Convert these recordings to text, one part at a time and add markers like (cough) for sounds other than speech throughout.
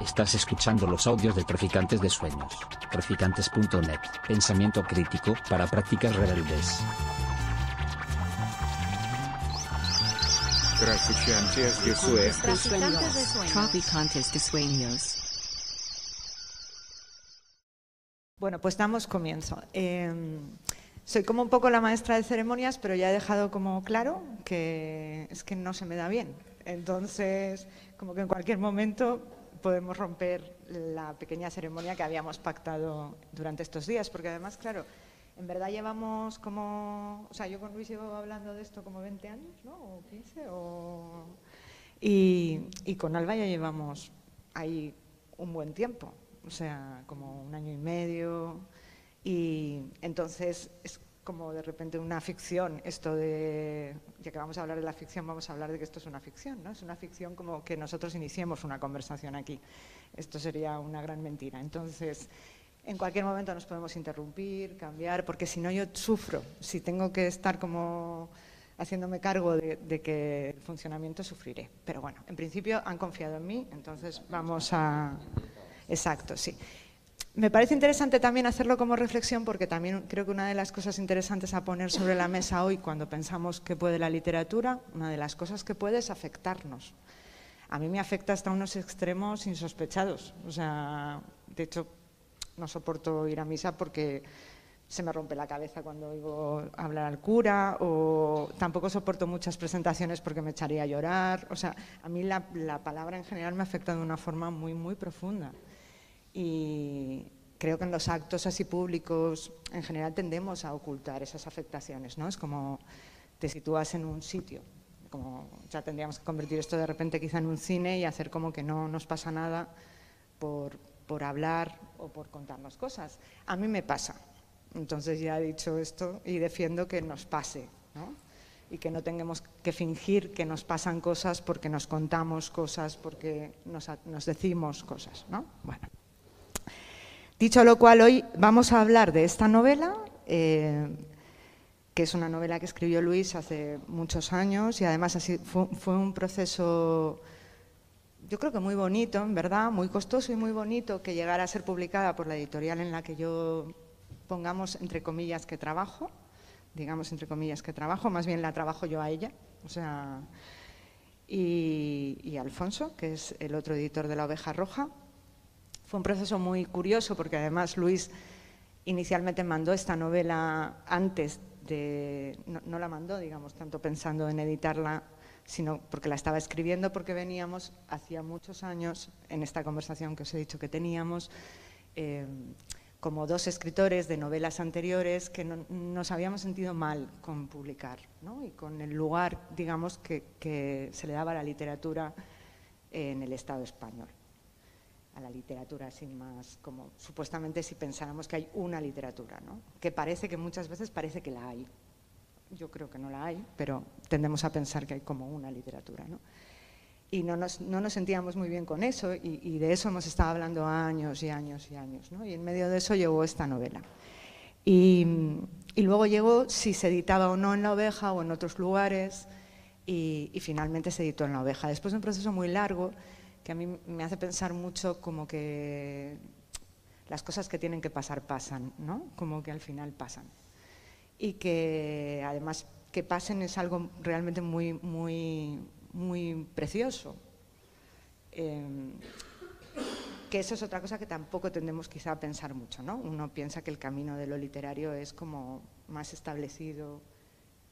Estás escuchando los audios de Traficantes de Sueños. Traficantes.net. Pensamiento crítico para prácticas rebeldes. Traficantes de Sueños. Traficantes de sueños. Bueno, pues damos comienzo. Eh, soy como un poco la maestra de ceremonias, pero ya he dejado como claro que es que no se me da bien. Entonces, como que en cualquier momento podemos romper la pequeña ceremonia que habíamos pactado durante estos días, porque además, claro, en verdad llevamos como, o sea, yo con Luis llevo hablando de esto como 20 años, ¿no? O 15, o... Y, y con Alba ya llevamos ahí un buen tiempo, o sea, como un año y medio, y entonces es como de repente una ficción, esto de, ya que vamos a hablar de la ficción, vamos a hablar de que esto es una ficción, ¿no? Es una ficción como que nosotros iniciemos una conversación aquí. Esto sería una gran mentira. Entonces, en cualquier momento nos podemos interrumpir, cambiar, porque si no yo sufro, si tengo que estar como haciéndome cargo de, de, que el funcionamiento sufriré. Pero bueno, en principio han confiado en mí, entonces vamos a... Exacto, sí. Me parece interesante también hacerlo como reflexión porque también creo que una de las cosas interesantes a poner sobre la mesa hoy cuando pensamos que puede la literatura, una de las cosas que puede es afectarnos. A mí me afecta hasta unos extremos insospechados. O sea, de hecho, no soporto ir a misa porque se me rompe la cabeza cuando oigo hablar al cura o tampoco soporto muchas presentaciones porque me echaría a llorar. O sea, a mí la, la palabra en general me afecta de una forma muy, muy profunda y creo que en los actos así públicos en general tendemos a ocultar esas afectaciones, ¿no? Es como te sitúas en un sitio, como ya tendríamos que convertir esto de repente quizá en un cine y hacer como que no nos pasa nada por, por hablar o por contarnos cosas. A mí me pasa, entonces ya he dicho esto y defiendo que nos pase, ¿no? y que no tengamos que fingir que nos pasan cosas porque nos contamos cosas, porque nos, nos decimos cosas, ¿no? Bueno. Dicho lo cual, hoy vamos a hablar de esta novela, eh, que es una novela que escribió Luis hace muchos años y además así fue, un proceso, yo creo que muy bonito, en verdad, muy costoso y muy bonito que llegara a ser publicada por la editorial en la que yo, pongamos entre comillas, que trabajo, digamos entre comillas que trabajo, más bien la trabajo yo a ella, o sea, y Alfonso, que es el otro editor de La Oveja Roja, fue un proceso muy curioso porque además Luis inicialmente mandó esta novela antes de, no, la mandó, digamos, tanto pensando en editarla, sino porque la estaba escribiendo, porque veníamos hacía muchos años, en esta conversación que os he dicho que teníamos, eh, como dos escritores de novelas anteriores que no, nos habíamos sentido mal con publicar, ¿no? y con el lugar, digamos, que se le daba a la literatura en el Estado español a la literatura sin más, como supuestamente si pensáramos que hay una literatura, ¿no? que parece que muchas veces parece que la hay. Yo creo que no la hay, pero tendemos a pensar que hay como una literatura. ¿no? Y no nos, no nos sentíamos muy bien con eso y, y, de eso hemos estado hablando años y años y años. ¿no? Y en medio de eso llegó esta novela. Y, y, luego llegó si se editaba o no en La Oveja o en otros lugares y, y finalmente se editó en La Oveja. Después de un proceso muy largo, que a mí me hace pensar mucho como que las cosas que tienen que pasar pasan, ¿no? Como que al final pasan. Y que además que pasen es algo realmente muy, muy, muy precioso. Eh, que eso es otra cosa que tampoco tendemos quizá a pensar mucho, ¿no? Uno piensa que el camino de lo literario es como más establecido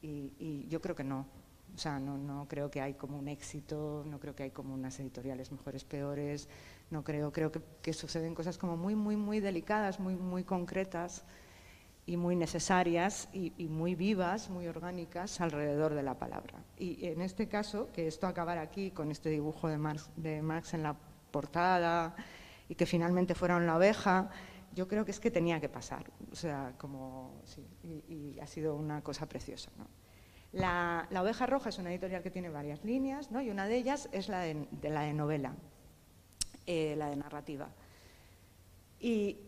y yo creo que no. O sea, no, creo que hay como un éxito, no creo que hay como unas editoriales mejores, peores, no creo, creo que, suceden cosas como muy, muy, muy delicadas, muy, muy concretas y muy necesarias y, muy vivas, muy orgánicas alrededor de la palabra. Y en este caso, que esto acabara aquí con este dibujo de Marx, en la portada y que finalmente fuera una oveja, yo creo que es que tenía que pasar. O sea, como, sí, y, y ha sido una cosa preciosa. ¿no? La, Oveja Roja es una editorial que tiene varias líneas, ¿no? y una de ellas es la de, la de novela, eh, la de narrativa. Y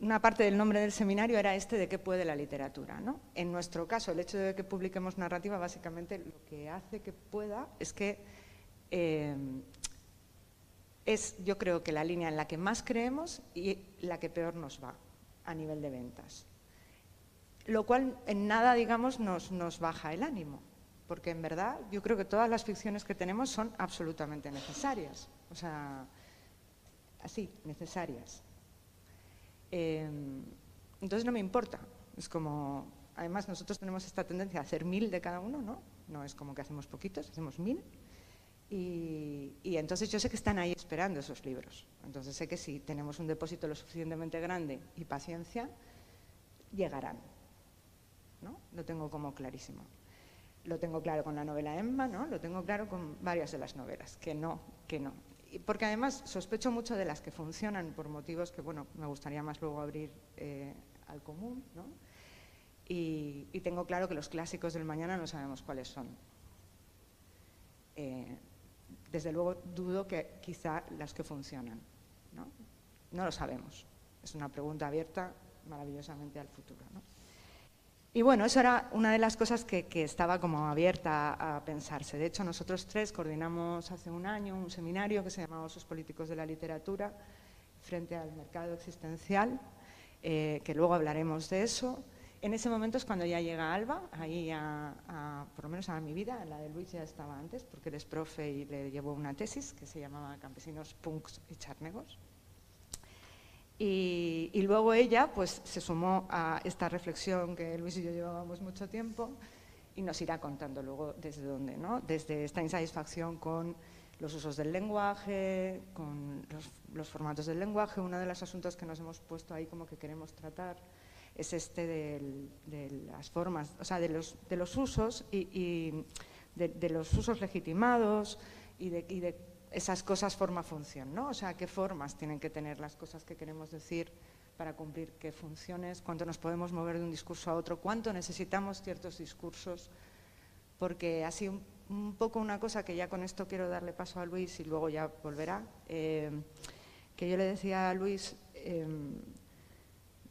una parte del nombre del seminario era este de qué puede la literatura. ¿no? En nuestro caso, el hecho de que publiquemos narrativa, básicamente lo que hace que pueda es que eh, es yo creo que la línea en la que más creemos y la que peor nos va a nivel de ventas. Lo cual en nada, digamos, nos, baja el ánimo, porque en verdad yo creo que todas las ficciones que tenemos son absolutamente necesarias. O sea, así, necesarias. Em, entonces no me importa. Es como, además nosotros tenemos esta tendencia a hacer mil de cada uno, ¿no? No es como que hacemos poquitos, hacemos mil. Y, entonces yo sé que están ahí esperando esos libros. Entonces sé que si tenemos un depósito lo suficientemente grande y paciencia, llegarán. ¿No? Lo tengo como clarísimo. Lo tengo claro con la novela Emma, ¿no? Lo tengo claro con varias de las novelas, que no, que no. porque además sospecho mucho de las que funcionan por motivos que, bueno, me gustaría más luego abrir eh, al común, ¿no? Y, tengo claro que los clásicos del mañana no sabemos cuáles son. Eh, desde luego dudo que quizá las que funcionan. ¿no? no lo sabemos. Es una pregunta abierta maravillosamente al futuro. ¿no? Y bueno, eso era una de las cosas que, estaba como abierta a, pensarse. De hecho, nosotros tres coordinamos hace un año un seminario que se llamaba Usos Políticos de la Literatura frente al mercado existencial, eh, que luego hablaremos de eso. En ese momento es cuando ya llega Alba, ahí a, por lo menos a mi vida, la de Luis ya estaba antes, porque él es profe y le llevó una tesis que se llamaba Campesinos, Punks y Charnegos. Y, luego ella pues, se sumó a esta reflexión que Luis y yo llevábamos mucho tiempo y nos irá contando luego desde dónde, ¿no? desde esta insatisfacción con los usos del lenguaje, con los, los formatos del lenguaje, uno de los asuntos que nos hemos puesto ahí como que queremos tratar es este de las formas, o sea, de los, de los usos y, de, los usos legitimados y de, esas cosas forma-función, ¿no? O sea, qué formas tienen que tener las cosas que queremos decir para cumplir qué funciones, cuánto nos podemos mover de un discurso a otro, cuánto necesitamos ciertos discursos, porque así un, un poco una cosa que ya con esto quiero darle paso a Luis y luego ya volverá, eh, que yo le decía a Luis, em,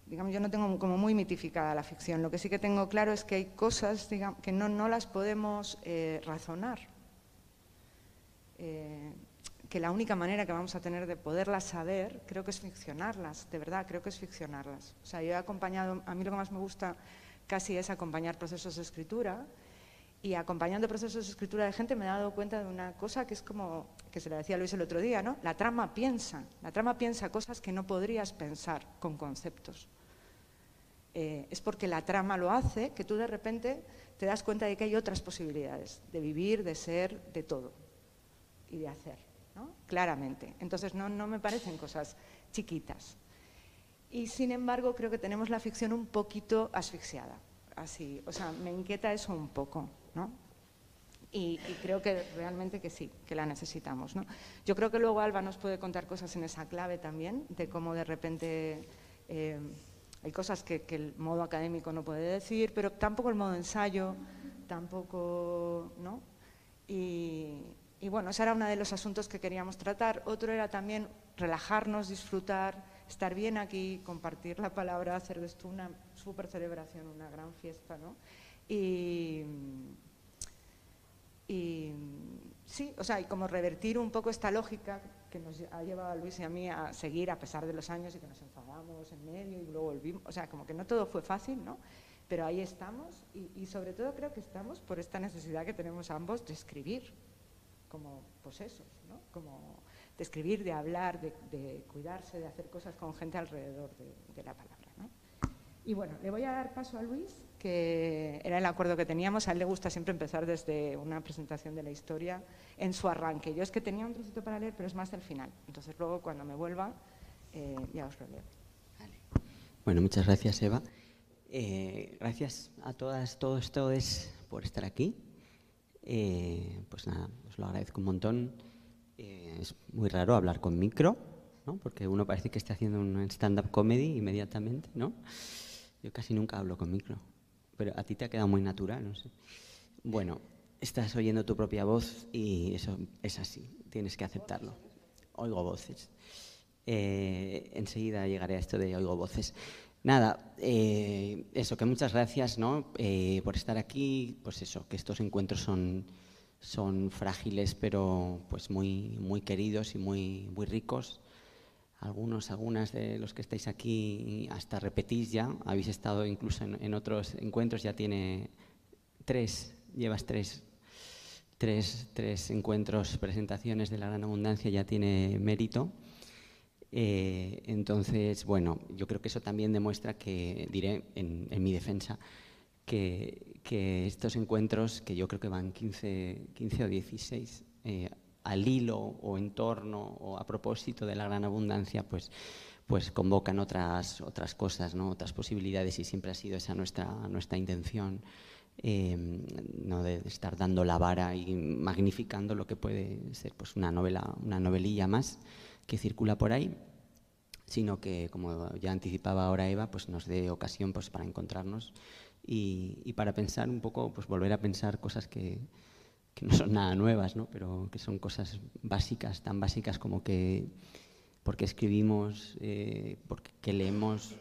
digamos, yo no tengo como muy mitificada la ficción. Lo que sí que tengo claro es que hay cosas que no, no las podemos eh, razonar. Eh, que la única manera que vamos a tener de poderlas saber, creo que es ficcionarlas, de verdad, creo que es ficcionarlas. O sea, yo he acompañado, a mí lo que más me gusta casi es acompañar procesos de escritura, y acompañando procesos de escritura de gente me he dado cuenta de una cosa que es como, que se le decía Luis el otro día, ¿no? La trama piensa, la trama piensa cosas que no podrías pensar con conceptos. Eh, es porque la trama lo hace que tú de repente te das cuenta de que hay otras posibilidades de vivir, de ser, de todo y de hacer, claramente. Entonces no, no me parecen cosas chiquitas. Y sin embargo creo que tenemos la ficción un poquito asfixiada, así, o sea, me inquieta eso un poco, ¿no? Y, creo que realmente que sí, que la necesitamos. ¿no? Yo creo que luego Alba nos puede contar cosas en esa clave también, de cómo de repente eh, hay cosas que, el modo académico no puede decir, pero tampoco el modo ensayo, tampoco, ¿no? Y, bueno, ese era uno de los asuntos que queríamos tratar. Otro era también relajarnos, disfrutar, estar bien aquí, compartir la palabra, hacer de esto una super celebración, una gran fiesta, ¿no? Y, y sí, o sea, y como revertir un poco esta lógica que nos ha llevado a Luis y a mí a seguir a pesar de los años y que nos enfadamos en medio y luego volvimos. O sea, como que no todo fue fácil, ¿no? Pero ahí estamos y, sobre todo creo que estamos por esta necesidad que tenemos ambos de escribir como posesos, ¿no? Como de escribir, de hablar, de, cuidarse, de hacer cosas con gente alrededor de, la palabra, ¿no? Y bueno, le voy a dar paso a Luis que era el acuerdo que teníamos. A él le gusta siempre empezar desde una presentación de la historia en su arranque. Yo es que tenía un trocito para leer, pero es más del final. Entonces luego cuando me vuelva eh, ya os lo leo. Bueno, muchas gracias Eva. Eh, gracias a todas, todos, todos por estar aquí. Eh, pues nada, lo agradezco un montón. es muy raro hablar con micro, ¿no? porque uno parece que está haciendo un stand-up comedy inmediatamente, ¿no? Yo casi nunca hablo con micro pero a ti te ha quedado muy natural, no sé. Bueno, estás oyendo tu propia voz y eso es así, tienes que aceptarlo. Oigo voces. Eh, enseguida llegaré a esto de oigo voces. Nada, eh, eso, que muchas gracias ¿no? Eh, por estar aquí, pues eso, que estos encuentros son, son frágiles pero pues muy, muy queridos y muy, muy ricos. Algunos, algunas de los que estáis aquí hasta repetís ya, habéis estado incluso en, otros encuentros, ya tiene tres, llevas tres, tres, tres encuentros, presentaciones de la gran abundancia, ya tiene mérito. Eh, entonces, bueno, yo creo que eso también demuestra que, diré en, mi defensa, que, estos encuentros, que yo creo que van 15, 15 o 16, eh, al hilo o en torno o a propósito de la gran abundancia, pues, pues convocan otras, otras cosas, ¿no? otras posibilidades y siempre ha sido esa nuestra, nuestra intención. Eh, no de estar dando la vara y magnificando lo que puede ser pues una novela una novelilla más que circula por ahí, sino que, como ya anticipaba ahora Eva, pues nos dé ocasión pues, para encontrarnos y, para pensar un poco, pues volver a pensar cosas que, no son nada nuevas, ¿no? pero que son cosas básicas, tan básicas como que por qué escribimos, eh, por qué leemos,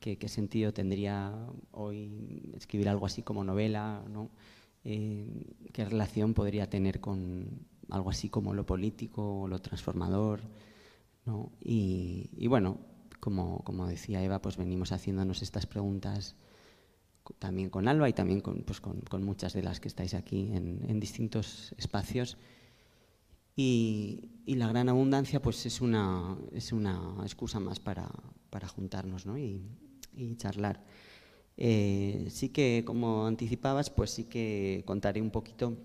qué, sentido tendría hoy escribir algo así como novela, ¿no? Eh, qué relación podría tener con algo así como lo político o lo transformador. Y, bueno, como, decía Eva, pues venimos haciéndonos estas preguntas también con Alba y también con, pues muchas de las que estáis aquí en, distintos espacios. Y, la gran abundancia pues es una, es una excusa más para, juntarnos y, charlar. Eh, sí que, como anticipabas, pues sí que contaré un poquito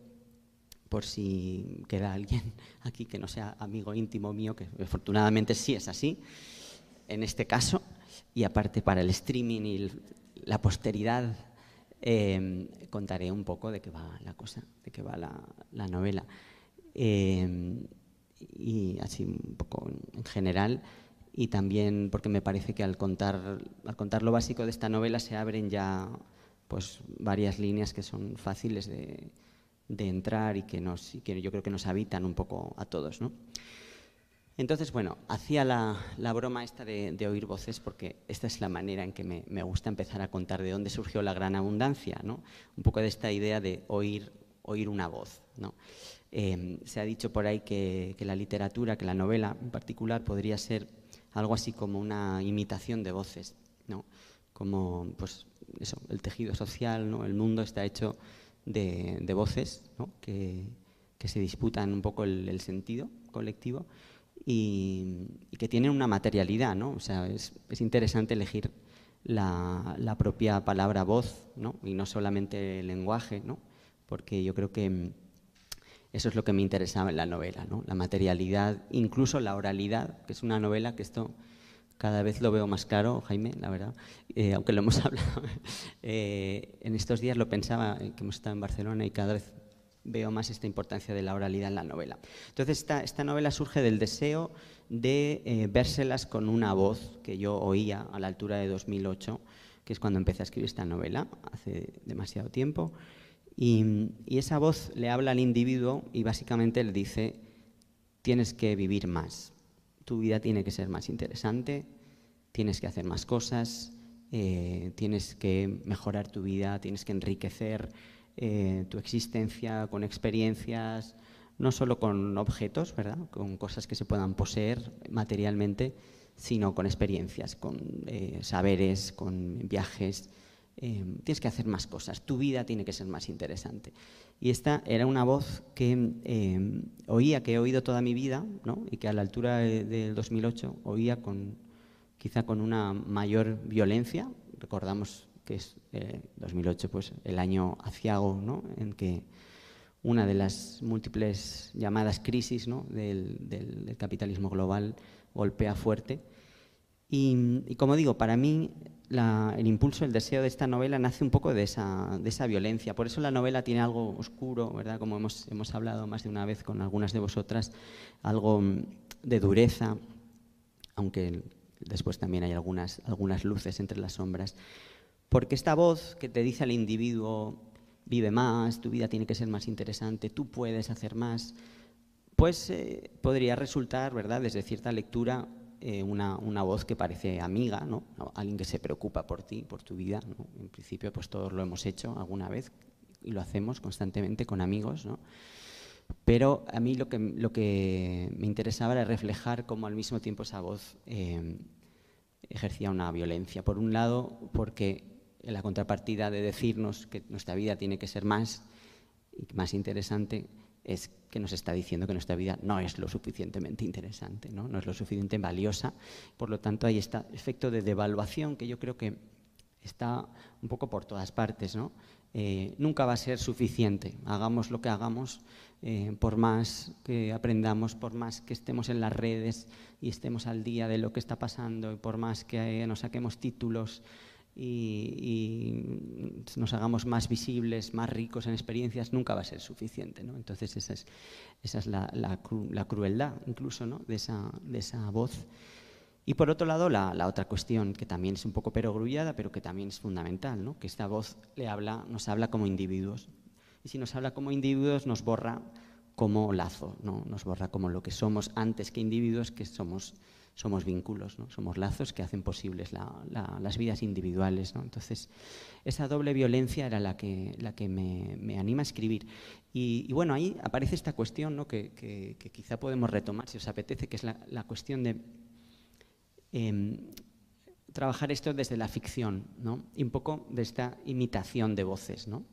por si queda alguien (laughs) aquí que no sea amigo íntimo mío, que afortunadamente sí es así, en este caso, y aparte para el streaming y la posteridad, em, contaré un poco de qué va la cosa, de qué va la, novela. Em, y así un poco en general, y también porque me parece que al contar, al contar lo básico de esta novela se abren ya pues varias líneas que son fáciles de, de entrar y que, nos, que yo creo que nos habitan un poco a todos. ¿no? Entonces, bueno, hacía la, la broma esta de, oír voces porque esta es la manera en que me, me, gusta empezar a contar de dónde surgió la gran abundancia, ¿no? un poco de esta idea de oír, oír una voz. ¿no? Em, se ha dicho por ahí que, que, la literatura, que la novela en particular, podría ser algo así como una imitación de voces, ¿no? como pues, eso, el tejido social, ¿no? el mundo está hecho de, voces que, se disputan un poco el, sentido colectivo y, que tienen una materialidad. ¿no? O sea, es, interesante elegir la, propia palabra voz ¿no? y no solamente el lenguaje, ¿no? porque yo creo que eso es lo que me interesaba en la novela, ¿no? la materialidad, incluso la oralidad, que es una novela que esto cada vez lo veo más claro, Jaime, la verdad, eh, aunque lo hemos (laughs) hablado. Eh, en estos días lo pensaba, eh, que hemos estado en Barcelona y cada vez veo más esta importancia de la oralidad en la novela. Entonces, esta, esta novela surge del deseo de vérselas con una voz que yo oía a la altura de 2008, que es cuando empecé a escribir esta novela, hace demasiado tiempo. Y, y esa voz le habla al individuo y básicamente le dice, tienes que vivir más, tu vida tiene que ser más interesante, tienes que hacer más cosas, eh, tienes que mejorar tu vida, tienes que enriquecer eh, tu existencia con experiencias, no solo con objetos, ¿verdad? con cosas que se puedan poseer materialmente, sino con experiencias, con eh, saberes, con viajes. tienes que hacer más cosas, tu vida tiene que ser más interesante. Y esta era una voz que eh, oía, que he oído toda mi vida, ¿no? y que a la altura del 2008 oía con, quizá con una mayor violencia. Recordamos que es 2008 eh, pues, el año aciago ¿no? en que una de las múltiples llamadas crisis ¿no? del, del, capitalismo global golpea fuerte. Y, y, como digo, para mí el impulso, el deseo de esta novela nace un poco de esa, de esa, violencia. Por eso la novela tiene algo oscuro, ¿verdad? Como hemos, hemos hablado más de una vez con algunas de vosotras, algo mm, de dureza, aunque después también hay algunas, algunas luces entre las sombras. Porque esta voz que te dice al individuo, vive más, tu vida tiene que ser más interesante, tú puedes hacer más, pues eh, podría resultar, ¿verdad?, desde cierta lectura, eh, una, una, voz que parece amiga, ¿no? alguien que se preocupa por ti, por tu vida. En principio, pues todos lo hemos hecho alguna vez y lo hacemos constantemente con amigos. ¿no? Pero a mí lo que, lo que me interesaba era reflejar cómo al mismo tiempo esa voz eh, ejercía una violencia. Por un lado, porque la contrapartida de decirnos que nuestra vida tiene que ser más y más interesante es que nos está diciendo que nuestra vida no es lo suficientemente interesante, no, no es lo suficientemente valiosa. Por lo tanto, hay este efecto de devaluación que yo creo que está un poco por todas partes. ¿no? Eh, nunca va a ser suficiente. Hagamos lo que hagamos, eh, por más que aprendamos, por más que estemos en las redes y estemos al día de lo que está pasando, y por más que nos saquemos títulos y, nos hagamos más visibles, más ricos en experiencias, nunca va a ser suficiente. ¿no? Entonces esa es, esa es la, la, crueldad incluso ¿no? de, esa, de, esa, voz. Y por otro lado, la, la, otra cuestión que también es un poco perogrullada, pero que también es fundamental, ¿no? que esta voz le habla, nos habla como individuos. Y si nos habla como individuos, nos borra como lazo, ¿no? nos borra como lo que somos antes que individuos, que somos somos vínculos, ¿no? somos lazos que hacen posibles las vidas individuales. ¿no? Entonces, esa doble violencia era la que, la que me, anima a escribir. Y, bueno, ahí aparece esta cuestión ¿no? que, quizá podemos retomar, si os apetece, que es la, cuestión de em, trabajar esto desde la ficción ¿no? y un poco de esta imitación de voces. ¿no?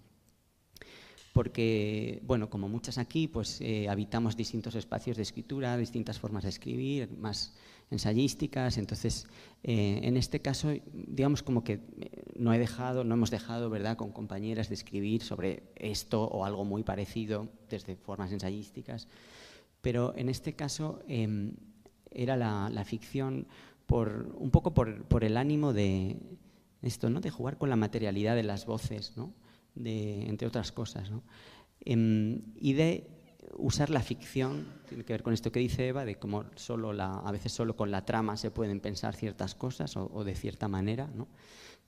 porque, bueno, como muchas aquí, pues eh, habitamos distintos espacios de escritura, distintas formas de escribir, más ensayísticas. Entonces, eh, en este caso, digamos como que eh, no he dejado, no hemos dejado, ¿verdad?, con compañeras de escribir sobre esto o algo muy parecido desde formas ensayísticas. Pero en este caso em, era la, ficción por, un poco por, el ánimo de esto, ¿no?, de jugar con la materialidad de las voces, ¿no?, de, entre otras cosas, ¿no? Em, y de usar la ficción, tiene que ver con esto que dice Eva, de cómo solo la, a veces solo con la trama se pueden pensar ciertas cosas o, de cierta manera, ¿no?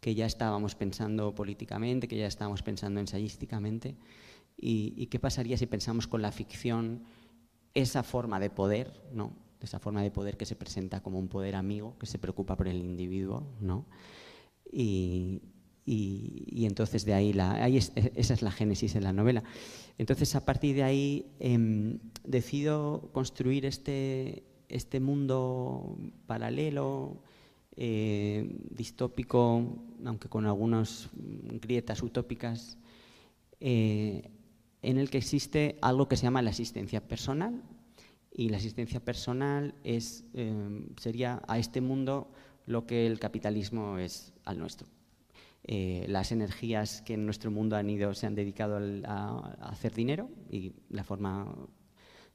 que ya estábamos pensando políticamente, que ya estábamos pensando ensayísticamente. Y, qué pasaría si pensamos con la ficción esa forma de poder, ¿no? esa forma de poder que se presenta como un poder amigo, que se preocupa por el individuo, ¿no? y, y, entonces de ahí, la, ahí esa es la génesis de la novela. Entonces a partir de ahí em, decido construir este, este mundo paralelo, eh, distópico, aunque con algunas grietas utópicas, eh, en el que existe algo que se llama la asistencia personal. Y la asistencia personal es, em, sería a este mundo lo que el capitalismo es al nuestro. Eh, las energías que en nuestro mundo han ido, se han dedicado a, hacer dinero y la forma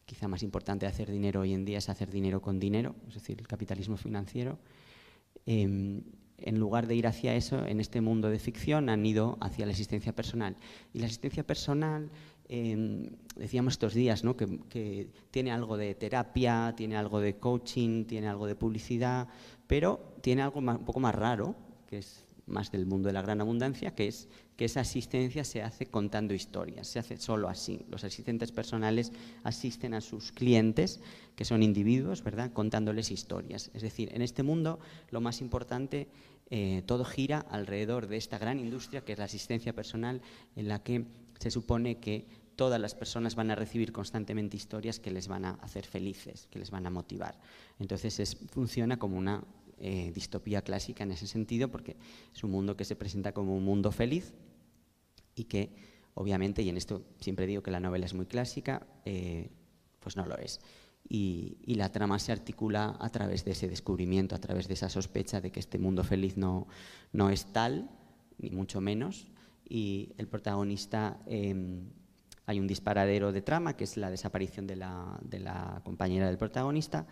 quizá más importante de hacer dinero hoy en día es hacer dinero con dinero, es decir, el capitalismo financiero. Em, en lugar de ir hacia eso, en este mundo de ficción han ido hacia la existencia personal. Y la existencia personal, em, decíamos estos días, ¿no? que, que, tiene algo de terapia, tiene algo de coaching, tiene algo de publicidad, pero tiene algo un poco más raro, que es más del mundo de la gran abundancia, que es que esa asistencia se hace contando historias, se hace solo así. Los asistentes personales asisten a sus clientes, que son individuos, ¿verdad?, contándoles historias. Es decir, en este mundo lo más importante, eh, todo gira alrededor de esta gran industria que es la asistencia personal, en la que se supone que todas las personas van a recibir constantemente historias que les van a hacer felices, que les van a motivar. Entonces es, funciona como una eh, distopía clásica en ese sentido, porque es un mundo que se presenta como un mundo feliz y que, obviamente, y en esto siempre digo que la novela es muy clásica, eh, pues no lo es. Y, la trama se articula a través de ese descubrimiento, a través de esa sospecha de que este mundo feliz no, no es tal, ni mucho menos, y el protagonista... Em, hay un disparadero de trama, que es la desaparición de la, de la compañera del protagonista,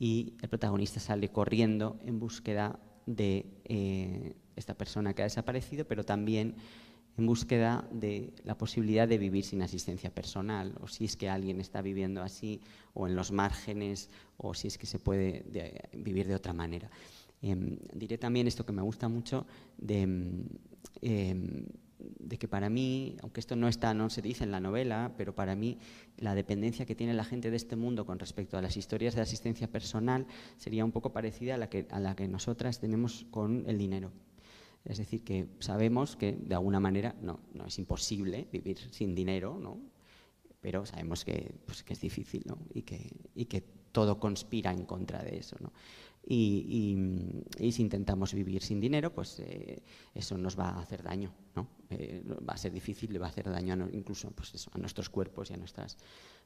y el protagonista sale corriendo en búsqueda de eh, esta persona que ha desaparecido, pero también en búsqueda de la posibilidad de vivir sin asistencia personal, o si es que alguien está viviendo así, o en los márgenes, o si es que se puede vivir de otra manera. Em, diré también esto que me gusta mucho de em, de que para mí, aunque esto no está, no se dice en la novela, pero para mí la dependencia que tiene la gente de este mundo con respecto a las historias de asistencia personal sería un poco parecida a la que, a la que nosotras tenemos con el dinero. Es decir, que sabemos que de alguna manera no, no es imposible vivir sin dinero, ¿no? pero sabemos que, pues, que es difícil ¿no? y, que, y que todo conspira en contra de eso. ¿no? Y, si intentamos vivir sin dinero, pues eh, eso nos va a hacer daño, ¿no? Eh, va a ser difícil, le va a hacer daño a incluso pues eso, a nuestros cuerpos y a nuestras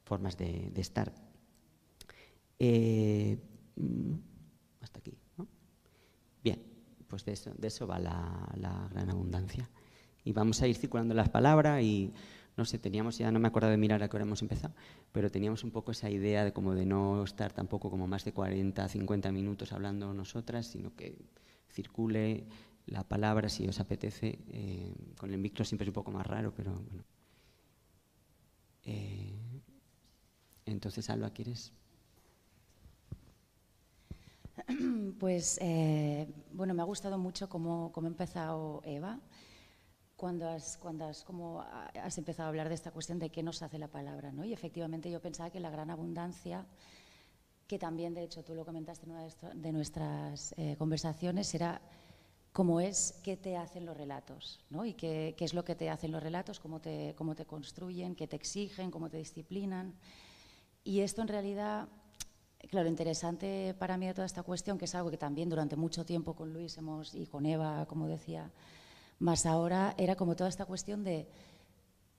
formas de, de estar. Eh, mm, hasta aquí, ¿no? Bien, pues de eso, de eso va la, la gran abundancia. Y vamos a ir circulando las palabras y no sé, teníamos ya, no me acuerdo de mirar a qué hora hemos empezado, pero teníamos un poco esa idea de como de no estar tampoco como más de 40, 50 minutos hablando nosotras, sino que circule la palabra si os apetece. Eh, con el micro siempre es un poco más raro, pero bueno. Eh, entonces, Alba, ¿quieres? Pues, eh, bueno, me ha gustado mucho cómo, cómo ha empezado Eva cuando has, cuando has, como has empezado a hablar de esta cuestión de qué nos hace la palabra. ¿no? Y efectivamente yo pensaba que la gran abundancia, que también de hecho tú lo comentaste en una de nuestras eh, conversaciones, era cómo es qué te hacen los relatos, ¿no? y qué, qué, es lo que te hacen los relatos, cómo te, cómo te construyen, qué te exigen, cómo te disciplinan. Y esto en realidad, claro, interesante para mí de toda esta cuestión, que es algo que también durante mucho tiempo con Luis hemos, y con Eva, como decía, más ahora era como toda esta cuestión de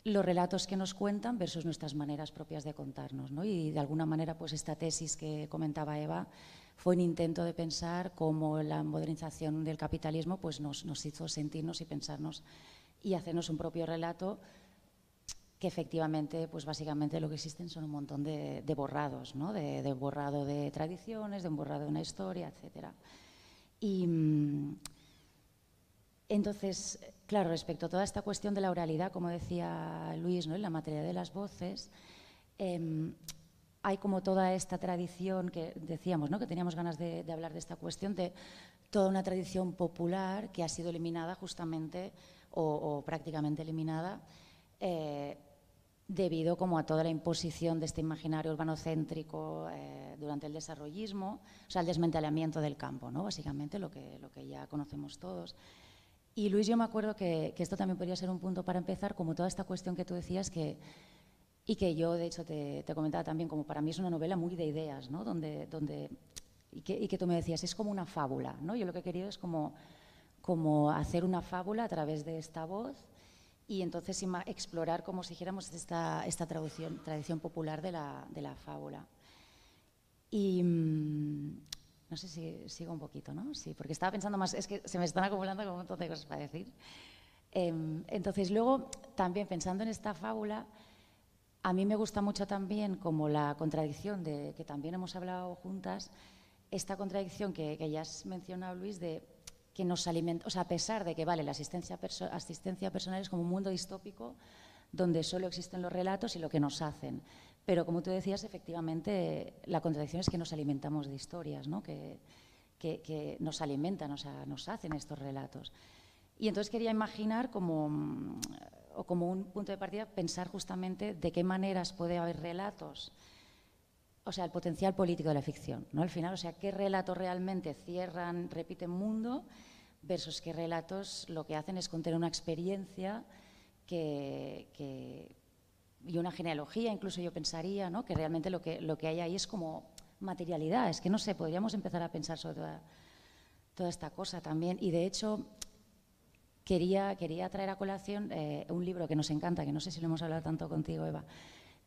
los relatos que nos cuentan versus nuestras maneras propias de contarnos. ¿no? Y de alguna manera, pues esta tesis que comentaba Eva fue un intento de pensar cómo la modernización del capitalismo pues nos, nos hizo sentirnos y pensarnos y hacernos un propio relato que efectivamente, pues básicamente lo que existen son un montón de, de borrados, ¿no? de, de, borrado de tradiciones, de un borrado de una historia, etc. Y, mm, entonces, claro, respecto a toda esta cuestión de la oralidad, como decía Luis, ¿no? en la materia de las voces, eh, hay como toda esta tradición que decíamos, ¿no? que teníamos ganas de, hablar de esta cuestión, de toda una tradición popular que ha sido eliminada justamente o, o prácticamente eliminada eh, debido como a toda la imposición de este imaginario urbanocéntrico eh, durante el desarrollismo, o sea, el desmantelamiento del campo, ¿no? básicamente lo que, lo que ya conocemos todos. Y Luis, yo me acuerdo que, que, esto también podría ser un punto para empezar, como toda esta cuestión que tú decías, que, y que yo de hecho te, comentaba también, como para mí es una novela muy de ideas, ¿no? donde, donde, y, que, y que tú me decías, es como una fábula. ¿no? Yo lo que he querido es como, como hacer una fábula a través de esta voz y entonces explorar, como si dijéramos, esta, esta traducción, tradición popular de la, de la fábula. Y, mm, no sé si sigo un poquito, ¿no? Sí, porque estaba pensando más, es que se me están acumulando como un montón de cosas para decir. Eh, entonces, luego, también pensando en esta fábula, a mí me gusta mucho también como la contradicción de que también hemos hablado juntas, esta contradicción que, que ya has mencionado, Luis, de que nos alimenta, o sea, a pesar de que, vale, la asistencia, asistencia personal es como un mundo distópico donde solo existen los relatos y lo que nos hacen. Pero como tú decías, efectivamente, la contradicción es que nos alimentamos de historias, ¿no? que, que, que, nos alimentan, o sea, nos hacen estos relatos. Y entonces quería imaginar como, o como un punto de partida, pensar justamente de qué maneras puede haber relatos, o sea, el potencial político de la ficción, ¿no? Al final, o sea, qué relatos realmente cierran, repiten mundo, versus qué relatos lo que hacen es contener una experiencia que, que y una genealogía, incluso yo pensaría, ¿no? que realmente lo que, lo que hay ahí es como materialidad. Es que no sé, podríamos empezar a pensar sobre toda, esta cosa también. Y de hecho, quería, quería traer a colación eh, un libro que nos encanta, que no sé si lo hemos hablado tanto contigo, Eva,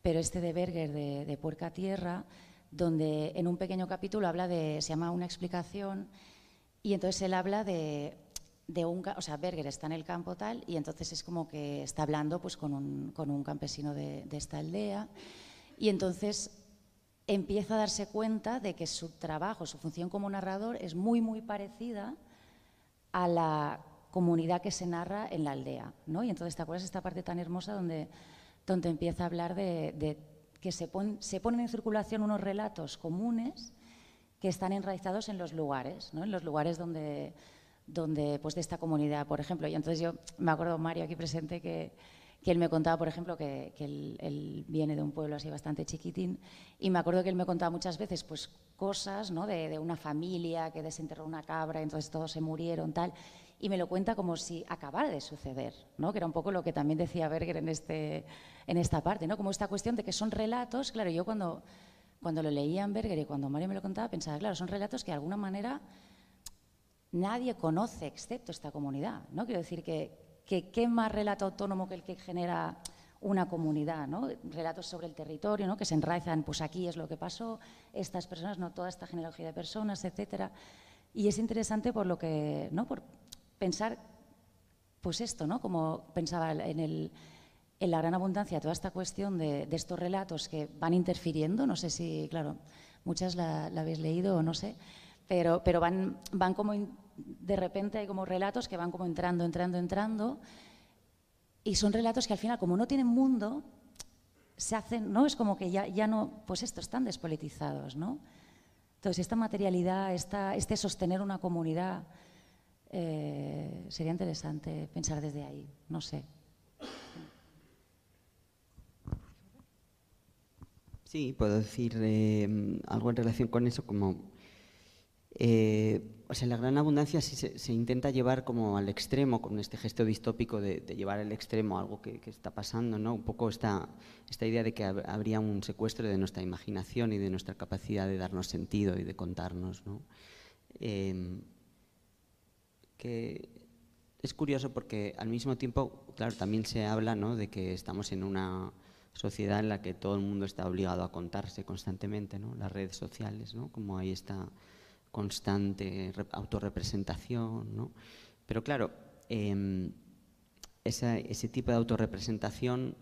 pero este de Berger, de, de Puerca Tierra, donde en un pequeño capítulo habla de, se llama Una explicación, y entonces él habla de de un, o sea, Berger está en el campo tal y entonces es como que está hablando pues con un, con un campesino de, de, esta aldea y entonces empieza a darse cuenta de que su trabajo, su función como narrador es muy, muy parecida a la comunidad que se narra en la aldea, ¿no? Y entonces, ¿te acuerdas esta parte tan hermosa donde, donde empieza a hablar de, que se, pon, se ponen en circulación unos relatos comunes que están enraizados en los lugares, ¿no? En los lugares donde donde, pues de esta comunidad, por ejemplo. Y entonces yo me acuerdo, Mario, aquí presente, que, que él me contaba, por ejemplo, que, que él, él, viene de un pueblo así bastante chiquitín, y me acuerdo que él me contaba muchas veces pues cosas ¿no? de, de una familia que desenterró una cabra, entonces todos se murieron, tal, y me lo cuenta como si acabara de suceder, ¿no? que era un poco lo que también decía Berger en, este, en esta parte, ¿no? como esta cuestión de que son relatos, claro, yo cuando, cuando lo leía en Berger y cuando Mario me lo contaba, pensaba, claro, son relatos que de alguna manera nadie conoce excepto esta comunidad, ¿no? Quiero decir que, qué más relato autónomo que el que genera una comunidad, ¿no? relatos sobre el territorio, ¿no? que se enraizan, pues aquí es lo que pasó, estas personas, no toda esta genealogía de personas, etcétera. Y es interesante por lo que, ¿no? por pensar, pues esto, ¿no? como pensaba en, el, en la gran abundancia, toda esta cuestión de, estos relatos que van interfiriendo, no sé si, claro, muchas la, habéis leído o no sé, pero, pero van, van como, de repente hay como relatos que van como entrando, entrando, entrando, y son relatos que al final, como no tienen mundo, se hacen, ¿no? Es como que ya, ya no, pues esto, están despolitizados, ¿no? Entonces, esta materialidad, esta, este sostener una comunidad, eh, sería interesante pensar desde ahí, no sé. Sí, puedo decir eh, algo en relación con eso, como eh, o sea, la gran abundancia se, intenta llevar como al extremo, con este gesto distópico de, llevar al extremo algo que, está pasando, ¿no? Un poco esta, esta idea de que habría un secuestro de nuestra imaginación y de nuestra capacidad de darnos sentido y de contarnos, ¿no? Em, que es curioso porque al mismo tiempo, claro, también se habla ¿no? de que estamos en una sociedad en la que todo el mundo está obligado a contarse constantemente, ¿no? Las redes sociales, ¿no? Como ahí está constante autorrepresentación, ¿no? Pero claro, em, ese tipo de autorrepresentación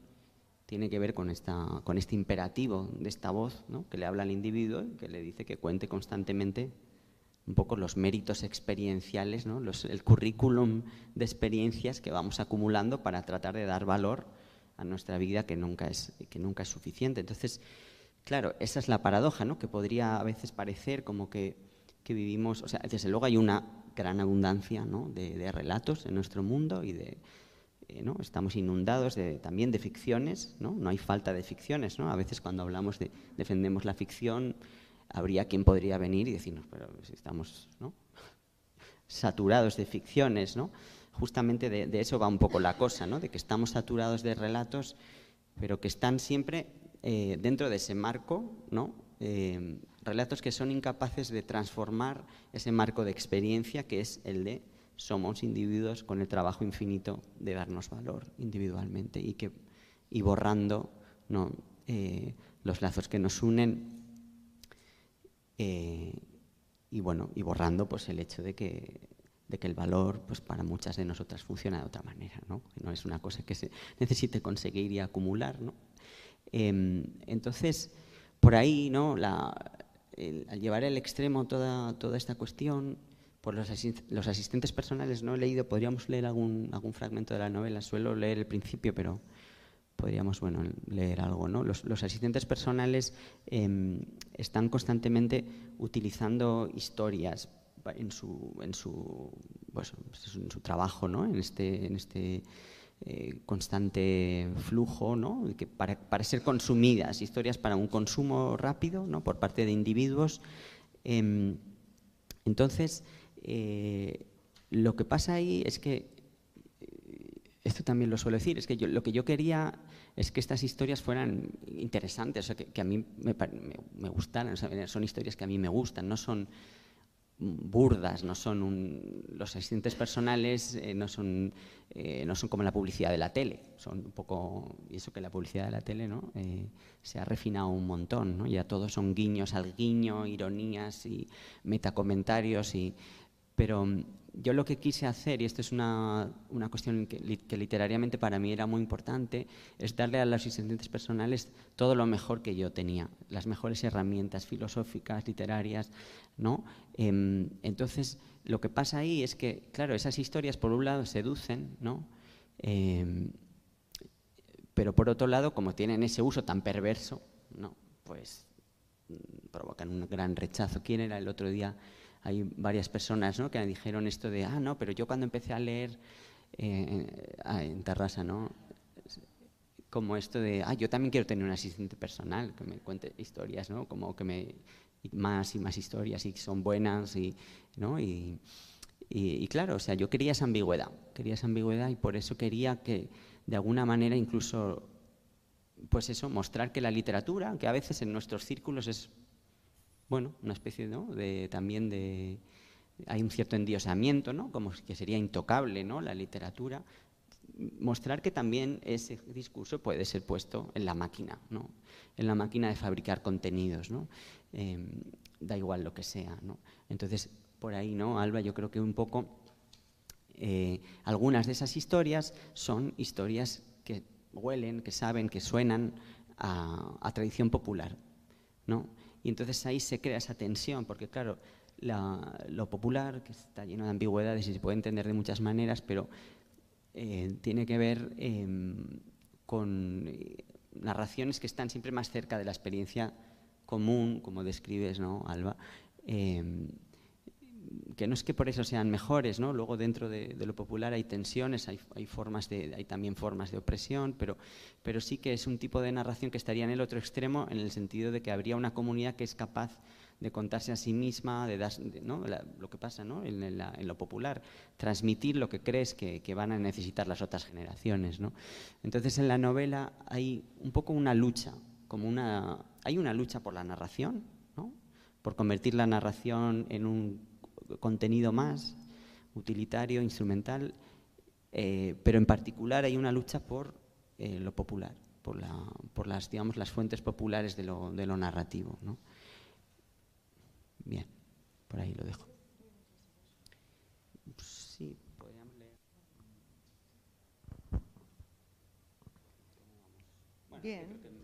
tiene que ver con, esta, con este imperativo de esta voz ¿no? que le habla al individuo, que le dice que cuente constantemente un poco los méritos experienciales, ¿no? el currículum de experiencias que vamos acumulando para tratar de dar valor a nuestra vida que nunca es, que nunca es suficiente. Entonces, claro, esa es la paradoja, ¿no? que podría a veces parecer como que que vivimos, o sea, desde luego hay una gran abundancia ¿no? de, relatos en nuestro mundo y de, eh, ¿no? estamos inundados de, también de ficciones, ¿no? no hay falta de ficciones, ¿no? a veces cuando hablamos de defendemos la ficción, habría quien podría venir y decirnos, pero si estamos ¿no? saturados de ficciones, ¿no? justamente de, eso va un poco la cosa, ¿no? de que estamos saturados de relatos, pero que están siempre eh, dentro de ese marco, ¿no? Eh, relatos que son incapaces de transformar ese marco de experiencia que es el de somos individuos con el trabajo infinito de darnos valor individualmente y, que, y borrando ¿no? Eh, los lazos que nos unen eh, y bueno y borrando pues el hecho de que, de que el valor pues para muchas de nosotras funciona de otra manera ¿no? no es una cosa que se necesite conseguir y acumular ¿no? Em, entonces por ahí no al llevar al extremo toda, toda esta cuestión, por los, los, asistentes personales no he leído, podríamos leer algún, algún fragmento de la novela, suelo leer el principio, pero podríamos bueno, leer algo. ¿no? Los, los asistentes personales em, están constantemente utilizando historias en su, en su, pues, en su trabajo, ¿no? en este, en este eh, constante flujo, ¿no? para, ser consumidas, historias para un consumo rápido ¿no? por parte de individuos. Em, entonces, eh, lo que pasa ahí es que, eh, esto también lo suelo decir, es que lo que yo quería es que estas historias fueran interesantes, o sea, que, a mí me, gustaran, son historias que a mí me gustan, no son burdas, no son los asistentes personales eh, no, son, eh, no son como la publicidad de la tele, son un poco, y eso que la publicidad de la tele ¿no? Eh, se ha refinado un montón, ya todos son guiños al guiño, ironías y metacomentarios, y, pero yo lo que quise hacer, y esto es una, una cuestión que, literariamente para mí era muy importante, es darle a los asistentes personales todo lo mejor que yo tenía, las mejores herramientas filosóficas, literarias, ¿no? Em, entonces, lo que pasa ahí es que, claro, esas historias por un lado seducen, ¿no? Em, pero por otro lado, como tienen ese uso tan perverso, ¿no? Pues mm, provocan un gran rechazo. ¿Quién era el otro día? Hay varias personas que me dijeron esto de, ah, no, pero yo cuando empecé a leer eh, en Terrassa, ¿no? como esto de, ah, yo también quiero tener un asistente personal que me cuente historias, ¿no? Como que me más y más historias y son buenas y, ¿no? y, Y, y, claro, o sea, yo quería esa ambigüedad, quería esa ambigüedad y por eso quería que de alguna manera incluso, pues eso, mostrar que la literatura, que a veces en nuestros círculos es, bueno, una especie ¿no? de, también de, hay un cierto endiosamiento, ¿no? como que sería intocable ¿no? la literatura, mostrar que también ese discurso puede ser puesto en la máquina, ¿no? en la máquina de fabricar contenidos, ¿no? Em, da igual lo que sea. ¿no? Entonces, por ahí, ¿no, Alba? Yo creo que un poco eh, algunas de esas historias son historias que huelen, que saben, que suenan a, tradición popular. ¿no? Y entonces ahí se crea esa tensión, porque claro, lo popular, que está lleno de ambigüedades y se puede entender de muchas maneras, pero eh, tiene que ver em, con eh, narraciones que están siempre más cerca de la experiencia común, como describes, ¿no, Alba? Em, que no es que por eso sean mejores, ¿no? Luego dentro de, lo popular hay tensiones, hay, formas de, hay también formas de opresión, pero, sí que es un tipo de narración que estaría en el otro extremo en el sentido de que habría una comunidad que es capaz de contarse a sí misma, de, dar, lo que pasa ¿no? en, lo popular, transmitir lo que crees que, van a necesitar las otras generaciones. Entonces en la novela hay un poco una lucha, como una, hay una lucha por la narración, por convertir la narración en un contenido más utilitario, instrumental, eh, pero en particular hay una lucha por eh, lo popular, por, la, por, las, digamos, las fuentes populares de lo, de lo narrativo. ¿no? Bien, por ahí lo dejo. Sí, podríamos leer. Bien.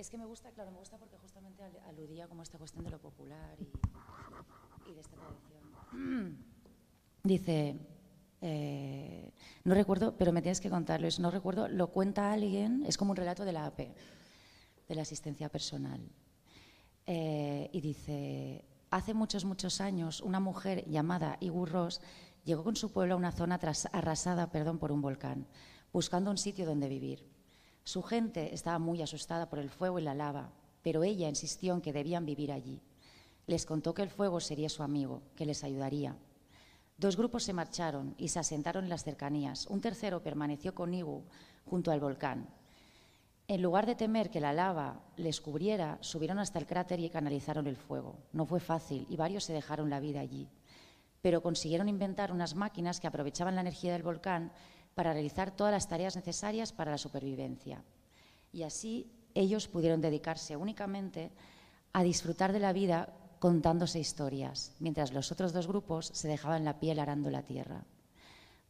Es que me gusta, claro, me gusta porque justamente aludía como esta cuestión de lo popular y, de esta tradición. (clears throat) Dice, eh, no recuerdo, pero me tienes que contarlo, no recuerdo, lo cuenta alguien, es como un relato de la AP, de la asistencia personal. Eh, y dice, hace muchos, muchos años, una mujer llamada Igu Ross llegó con su pueblo a una zona arrasada perdón, por un volcán, buscando un sitio donde vivir. Su gente estaba muy asustada por el fuego y la lava, pero ella insistió en que debían vivir allí. Les contó que el fuego sería su amigo, que les ayudaría. Dos grupos se marcharon y se asentaron en las cercanías. Un tercero permaneció con Igu junto al volcán. En lugar de temer que la lava les cubriera, subieron hasta el cráter y canalizaron el fuego. No fue fácil y varios se dejaron la vida allí. Pero consiguieron inventar unas máquinas que aprovechaban la energía del volcán para realizar todas las tareas necesarias para la supervivencia. Y así ellos pudieron dedicarse únicamente a disfrutar de la vida contándose historias, mientras los otros dos grupos se dejaban la piel arando la tierra.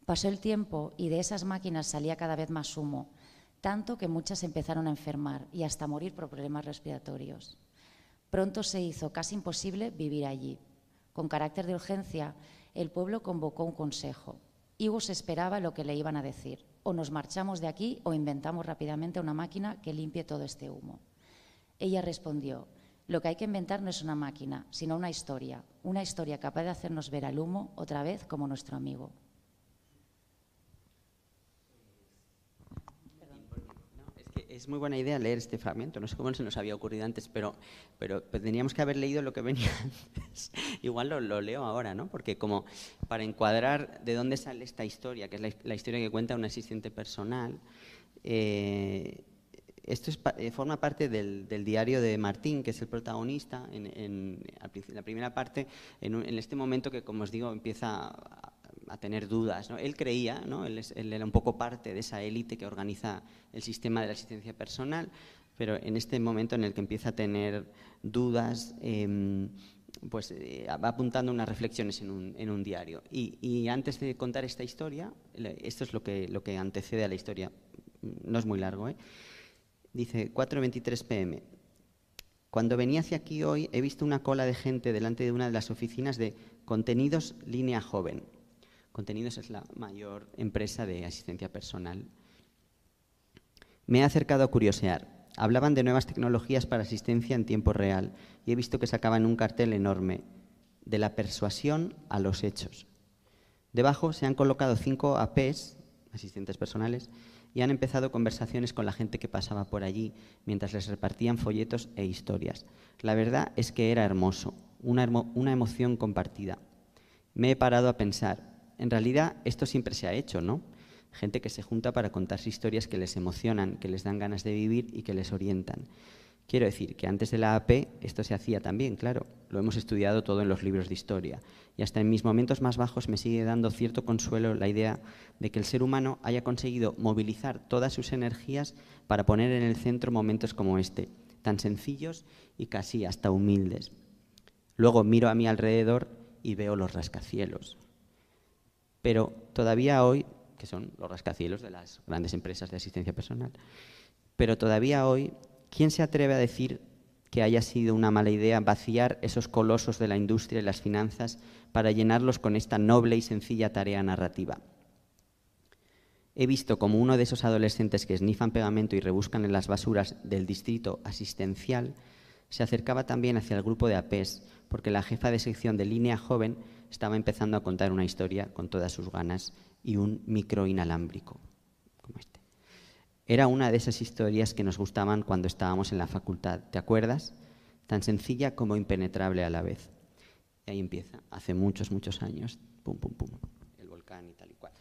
Pasó el tiempo y de esas máquinas salía cada vez más humo, tanto que muchas empezaron a enfermar y hasta morir por problemas respiratorios. Pronto se hizo casi imposible vivir allí. Con carácter de urgencia, el pueblo convocó un consejo Igus esperaba lo que le iban a decir. O nos marchamos de aquí o inventamos rápidamente una máquina que limpie todo este humo. Ella respondió, lo que hay que inventar no es una máquina, sino una historia, una historia capaz de hacernos ver al humo otra vez como nuestro amigo. Es muy buena idea leer este fragmento. No sé cómo se nos había ocurrido antes, pero, pero, tendríamos que haber leído lo que venía (laughs) antes. Igual lo, leo ahora, ¿no? Porque como para encuadrar de dónde sale esta historia, que es la, historia que cuenta un asistente personal, eh, esto eh, forma parte del, diario de Martín, que es el protagonista, en, la primera parte, en, en, este momento que, como os digo, empieza a, a tener dudas. Él creía, ¿no? él, era un poco parte de esa élite que organiza el sistema de la asistencia personal, pero en este momento en el que empieza a tener dudas, em, pues eh, va apuntando unas reflexiones en un, en un diario. Y, antes de contar esta historia, esto es lo que, lo que antecede a la historia, no es muy largo, ¿eh? dice 4.23 pm. Cuando venía hacia aquí hoy he visto una cola de gente delante de una de las oficinas de contenidos línea joven. Contenidos es la mayor empresa de asistencia personal. Me he acercado a curiosear. Hablaban de nuevas tecnologías para asistencia en tiempo real y he visto que sacaban un cartel enorme, de la persuasión a los hechos. Debajo se han colocado cinco APs asistentes personales, y han empezado conversaciones con la gente que pasaba por allí mientras les repartían folletos e historias. La verdad es que era hermoso, una, una emoción compartida. Me he parado a pensar, en realidad esto siempre se ha hecho, ¿no? Gente que se junta para contarse historias que les emocionan, que les dan ganas de vivir y que les orientan. Quiero decir que antes de la AP esto se hacía también, claro. Lo hemos estudiado todo en los libros de historia. Y hasta en mis momentos más bajos me sigue dando cierto consuelo la idea de que el ser humano haya conseguido movilizar todas sus energías para poner en el centro momentos como este, tan sencillos y casi hasta humildes. Luego miro a mi alrededor y veo los rascacielos. Pero todavía hoy, que son los rascacielos de las grandes empresas de asistencia personal, pero todavía hoy ¿quién se atreve a decir que haya sido una mala idea vaciar esos colosos de la industria y las finanzas para llenarlos con esta noble y sencilla tarea narrativa? He visto como uno de esos adolescentes que snifan pegamento y rebuscan en las basuras del distrito asistencial se acercaba también hacia el grupo de APES, porque la jefa de sección de línea joven estaba empezando a contar una historia con todas sus ganas y un micro inalámbrico. Era una de esas historias que nos gustaban cuando estábamos en la facultad, ¿te acuerdas? Tan sencilla como impenetrable a la vez. Y ahí empieza, hace muchos, muchos años, pum, pum, pum, el volcán y tal y cual.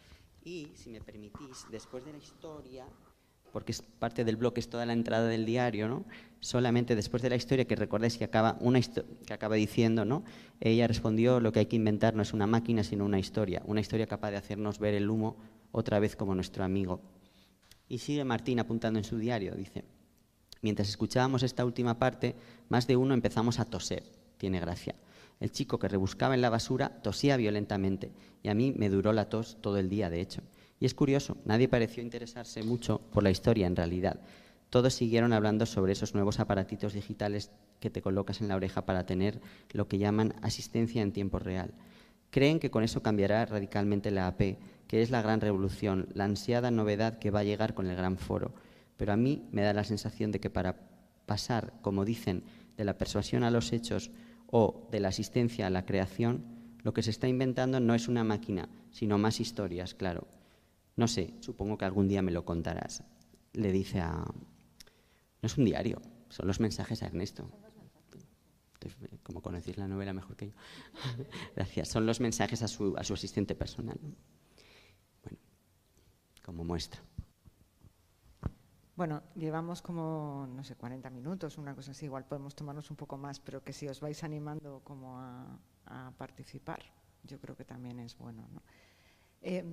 Y, si me permitís, después de la historia, porque es parte del bloque, es toda la entrada del diario, ¿no? Solamente después de la historia, que recordáis que acaba, una que acaba diciendo, ¿no? Ella respondió, lo que hay que inventar no es una máquina, sino una historia, una historia capaz de hacernos ver el humo otra vez como nuestro amigo y sigue Martín apuntando en su diario, dice, mientras escuchábamos esta última parte, más de uno empezamos a toser, tiene gracia. El chico que rebuscaba en la basura tosía violentamente y a mí me duró la tos todo el día, de hecho. Y es curioso, nadie pareció interesarse mucho por la historia en realidad. Todos siguieron hablando sobre esos nuevos aparatitos digitales que te colocas en la oreja para tener lo que llaman asistencia en tiempo real. Creen que con eso cambiará radicalmente la AP que es la gran revolución, la ansiada novedad que va a llegar con el gran foro. Pero a mí me da la sensación de que para pasar, como dicen, de la persuasión a los hechos o de la asistencia a la creación, lo que se está inventando no es una máquina, sino más historias, claro. No sé, supongo que algún día me lo contarás. Le dice a... No es un diario, son los mensajes a Ernesto. Como conocéis la novela mejor que yo. (laughs) Gracias. Son los mensajes a su, a su asistente personal como muestra. Bueno, llevamos como, no sé, 40 minutos, una cosa así, igual podemos tomarnos un poco más, pero que si os vais animando como a, participar, yo creo que también es bueno. Eh,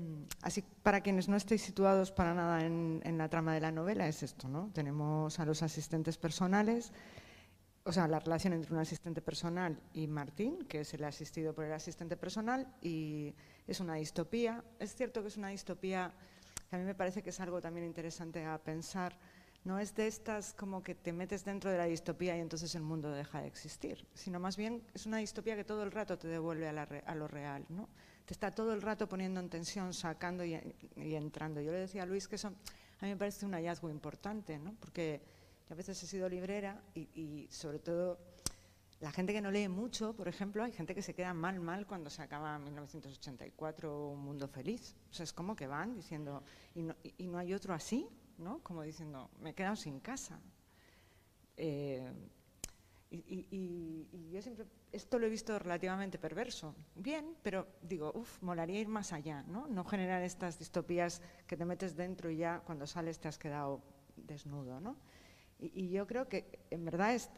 así, para quienes no estéis situados para nada en, en, la trama de la novela, es esto, ¿no? Tenemos a los asistentes personales, o sea, la relación entre un asistente personal y Martín, que es el asistido por el asistente personal, y es una distopía. Es cierto que es una distopía a mí me parece que es algo también interesante a pensar. No es de estas como que te metes dentro de la distopía y entonces el mundo deja de existir, sino más bien es una distopía que todo el rato te devuelve a, lo real, ¿no? Te está todo el rato poniendo en tensión, sacando y, entrando. Yo le decía a Luis que eso a mí me parece un hallazgo importante, ¿no? Porque yo a veces he sido librera y, sobre todo la gente que no lee mucho, por ejemplo, hay gente que se queda mal, mal cuando se acaba 1984 Un Mundo Feliz. O sea, es como que van diciendo, y no, y no hay otro así, ¿no? Como diciendo, me he quedado sin casa. Eh, y, yo siempre, esto lo he visto relativamente perverso. Bien, pero digo, uff, molaría ir más allá, ¿no? No generar estas distopías que te metes dentro y ya cuando sales te has quedado desnudo, ¿no? Y, yo creo que en verdad es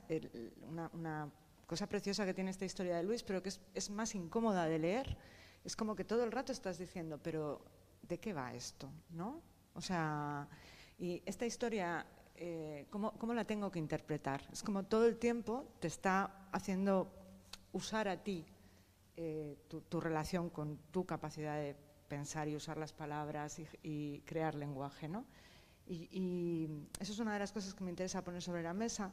una, una cosa preciosa que tiene esta historia de Luis, pero que es, más incómoda de leer. Es como que todo el rato estás diciendo, pero ¿de qué va esto? ¿No? O sea, y esta historia, eh, ¿cómo, la tengo que interpretar? Es como todo el tiempo te está haciendo usar a ti eh, tu, relación con tu capacidad de pensar y usar las palabras y, crear lenguaje, ¿no? Y, y, eso es una de las cosas que me interesa poner sobre la mesa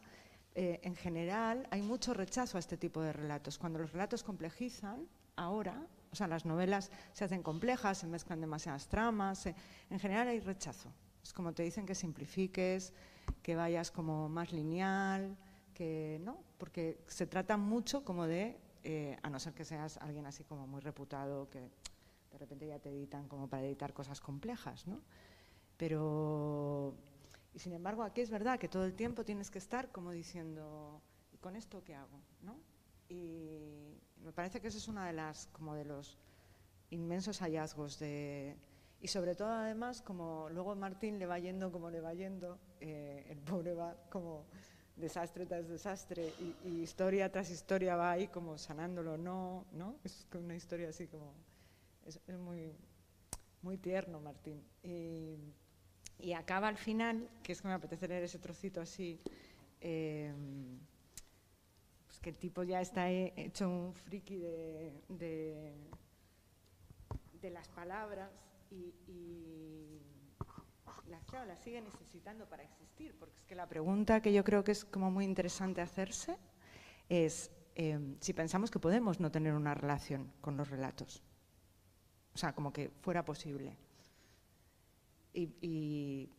eh, en general hay mucho rechazo a este tipo de relatos. Cuando los relatos complejizan, ahora, o sea, las novelas se hacen complejas, se mezclan demasiadas tramas, en general hay rechazo. Es como te dicen que simplifiques, que vayas como más lineal, que no, porque se trata mucho como de, eh, a no ser que seas alguien así como muy reputado, que de repente ya te editan como para editar cosas complejas, ¿no? Pero, y sin embargo, aquí es verdad que todo el tiempo tienes que estar como diciendo, ¿y con esto qué hago? ¿no? Y me parece que eso es uno de las, como de los inmensos hallazgos de, y sobre todo además como luego Martín le va yendo como le va yendo, eh, el pobre va como desastre tras desastre y, y, historia tras historia va ahí como sanándolo, no, ¿no? Es una historia así como, es, es muy, muy tierno Martín. Y, y, acaba al final, que es que me apetece leer ese trocito así, eh, pues que el tipo ya está hecho un friki de, de, de las palabras y, y la, claro, la sigue necesitando para existir, porque es que la pregunta que yo creo que es como muy interesante hacerse es eh, si pensamos que podemos no tener una relación con los relatos, o sea, como que fuera posible. Y, y,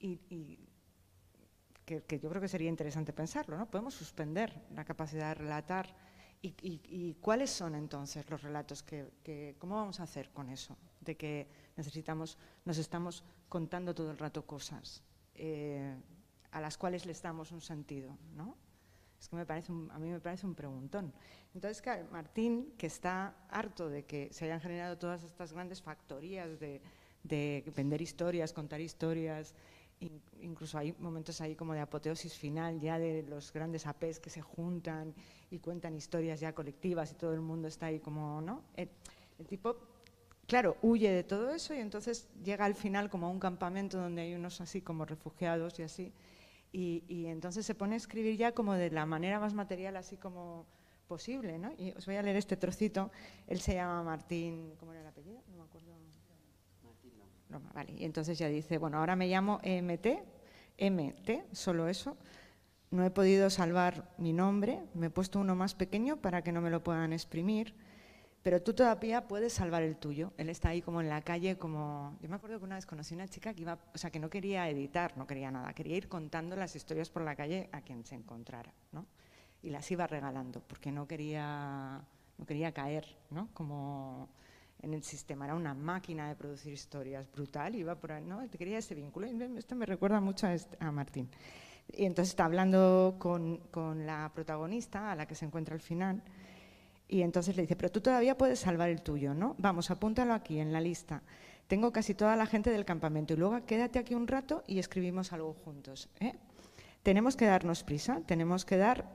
y, y que, que, yo creo que sería interesante pensarlo, ¿no? Podemos suspender la capacidad de relatar y, cuáles son entonces los relatos que, que, cómo vamos a hacer con eso, de que necesitamos, nos estamos contando todo el rato cosas eh, a las cuales les damos un sentido, ¿no? Es que me parece un, a mí me parece un preguntón. Entonces, claro, Martín, que está harto de que se hayan generado todas estas grandes factorías de, de vender historias, contar historias, incluso hay momentos ahí como de apoteosis final ya de los grandes APs que se juntan y cuentan historias ya colectivas y todo el mundo está ahí como, ¿no? El, el tipo claro, huye de todo eso y entonces llega al final como a un campamento donde hay unos así como refugiados y así, y, y, entonces se pone a escribir ya como de la manera más material así como posible, ¿no? Y os voy a leer este trocito, él se llama Martín, ¿cómo era el apellido? No me acuerdo. Martín Loma. Vale, y entonces ya dice, bueno, ahora me llamo EMT, MT, solo eso, no he podido salvar mi nombre, me he puesto uno más pequeño para que no me lo puedan exprimir, pero tú todavía puedes salvar el tuyo. Él está ahí como en la calle, como... Yo me acuerdo que una vez conocí una chica que iba, o sea, que no quería editar, no quería nada, quería ir contando las historias por la calle a quien se encontrara, ¿no? Y las iba regalando, porque no quería, no quería caer, ¿no? Como en el sistema, era una máquina de producir historias brutal, iba por ahí, ¿no? Te quería ese vínculo. Esto me recuerda mucho a, este, a Martín. Y entonces está hablando con, con la protagonista, a la que se encuentra al final, y entonces le dice, pero tú todavía puedes salvar el tuyo, ¿no? Vamos, apúntalo aquí en la lista. Tengo casi toda la gente del campamento y luego quédate aquí un rato y escribimos algo juntos. ¿eh? Tenemos que darnos prisa, tenemos que dar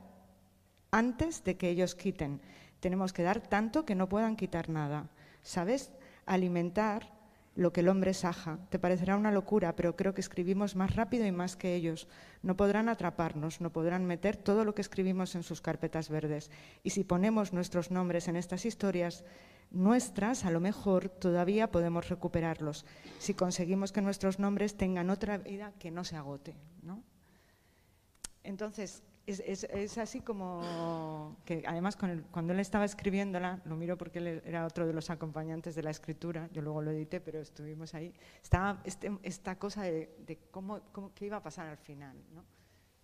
antes de que ellos quiten. Tenemos que dar tanto que no puedan quitar nada. ¿Sabes? Alimentar lo que el hombre saja. Te parecerá una locura, pero creo que escribimos más rápido y más que ellos. No podrán atraparnos, no podrán meter todo lo que escribimos en sus carpetas verdes. Y si ponemos nuestros nombres en estas historias nuestras, a lo mejor todavía podemos recuperarlos. Si conseguimos que nuestros nombres tengan otra vida que no se agote. ¿no? Entonces, es, es, es, así como que además con el, cuando él estaba escribiéndola, lo miro porque él era otro de los acompañantes de la escritura, yo luego lo edité, pero estuvimos ahí, estaba este, esta cosa de, de cómo, cómo, qué iba a pasar al final, ¿no?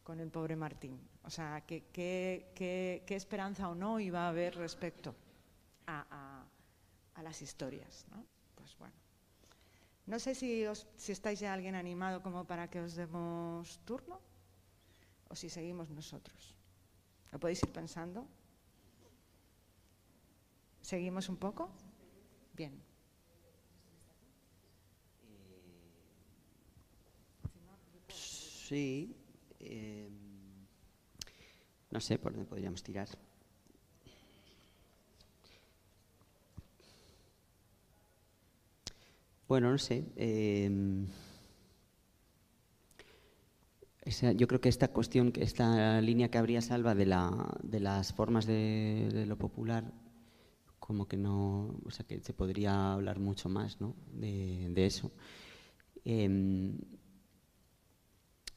con el pobre Martín. O sea, qué, qué, qué, qué esperanza o no iba a haber respecto a, a, a las historias. ¿no? Pues bueno. No sé si, os, si estáis ya alguien animado como para que os demos turno o si seguimos nosotros. ¿Lo podéis ir pensando? ¿Seguimos un poco? Bien. Sí. Eh, no sé por dónde podríamos tirar. Bueno, no sé. Eh, esa, yo creo que esta cuestión, esta línea que habría Salva de, la, de las formas de, de, lo popular, como que no, o sea, que se podría hablar mucho más ¿no? de, de, eso. Eh,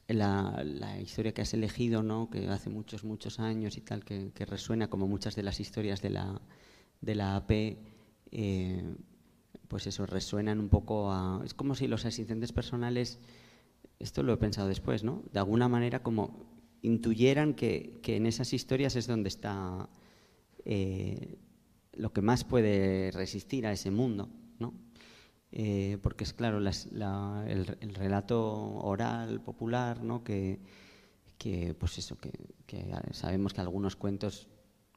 la, la, historia que has elegido, ¿no? que hace muchos, muchos años y tal, que, que resuena como muchas de las historias de la, de la AP, eh, pues eso, resuenan un poco a... Es como si los asistentes personales esto lo he pensado después, ¿no? De alguna manera como intuyeran que, que en esas historias es donde está eh, lo que más puede resistir a ese mundo. ¿no? Eh, porque es claro, el, el relato oral, popular, ¿no? que, que, pues eso, que, sabemos que algunos cuentos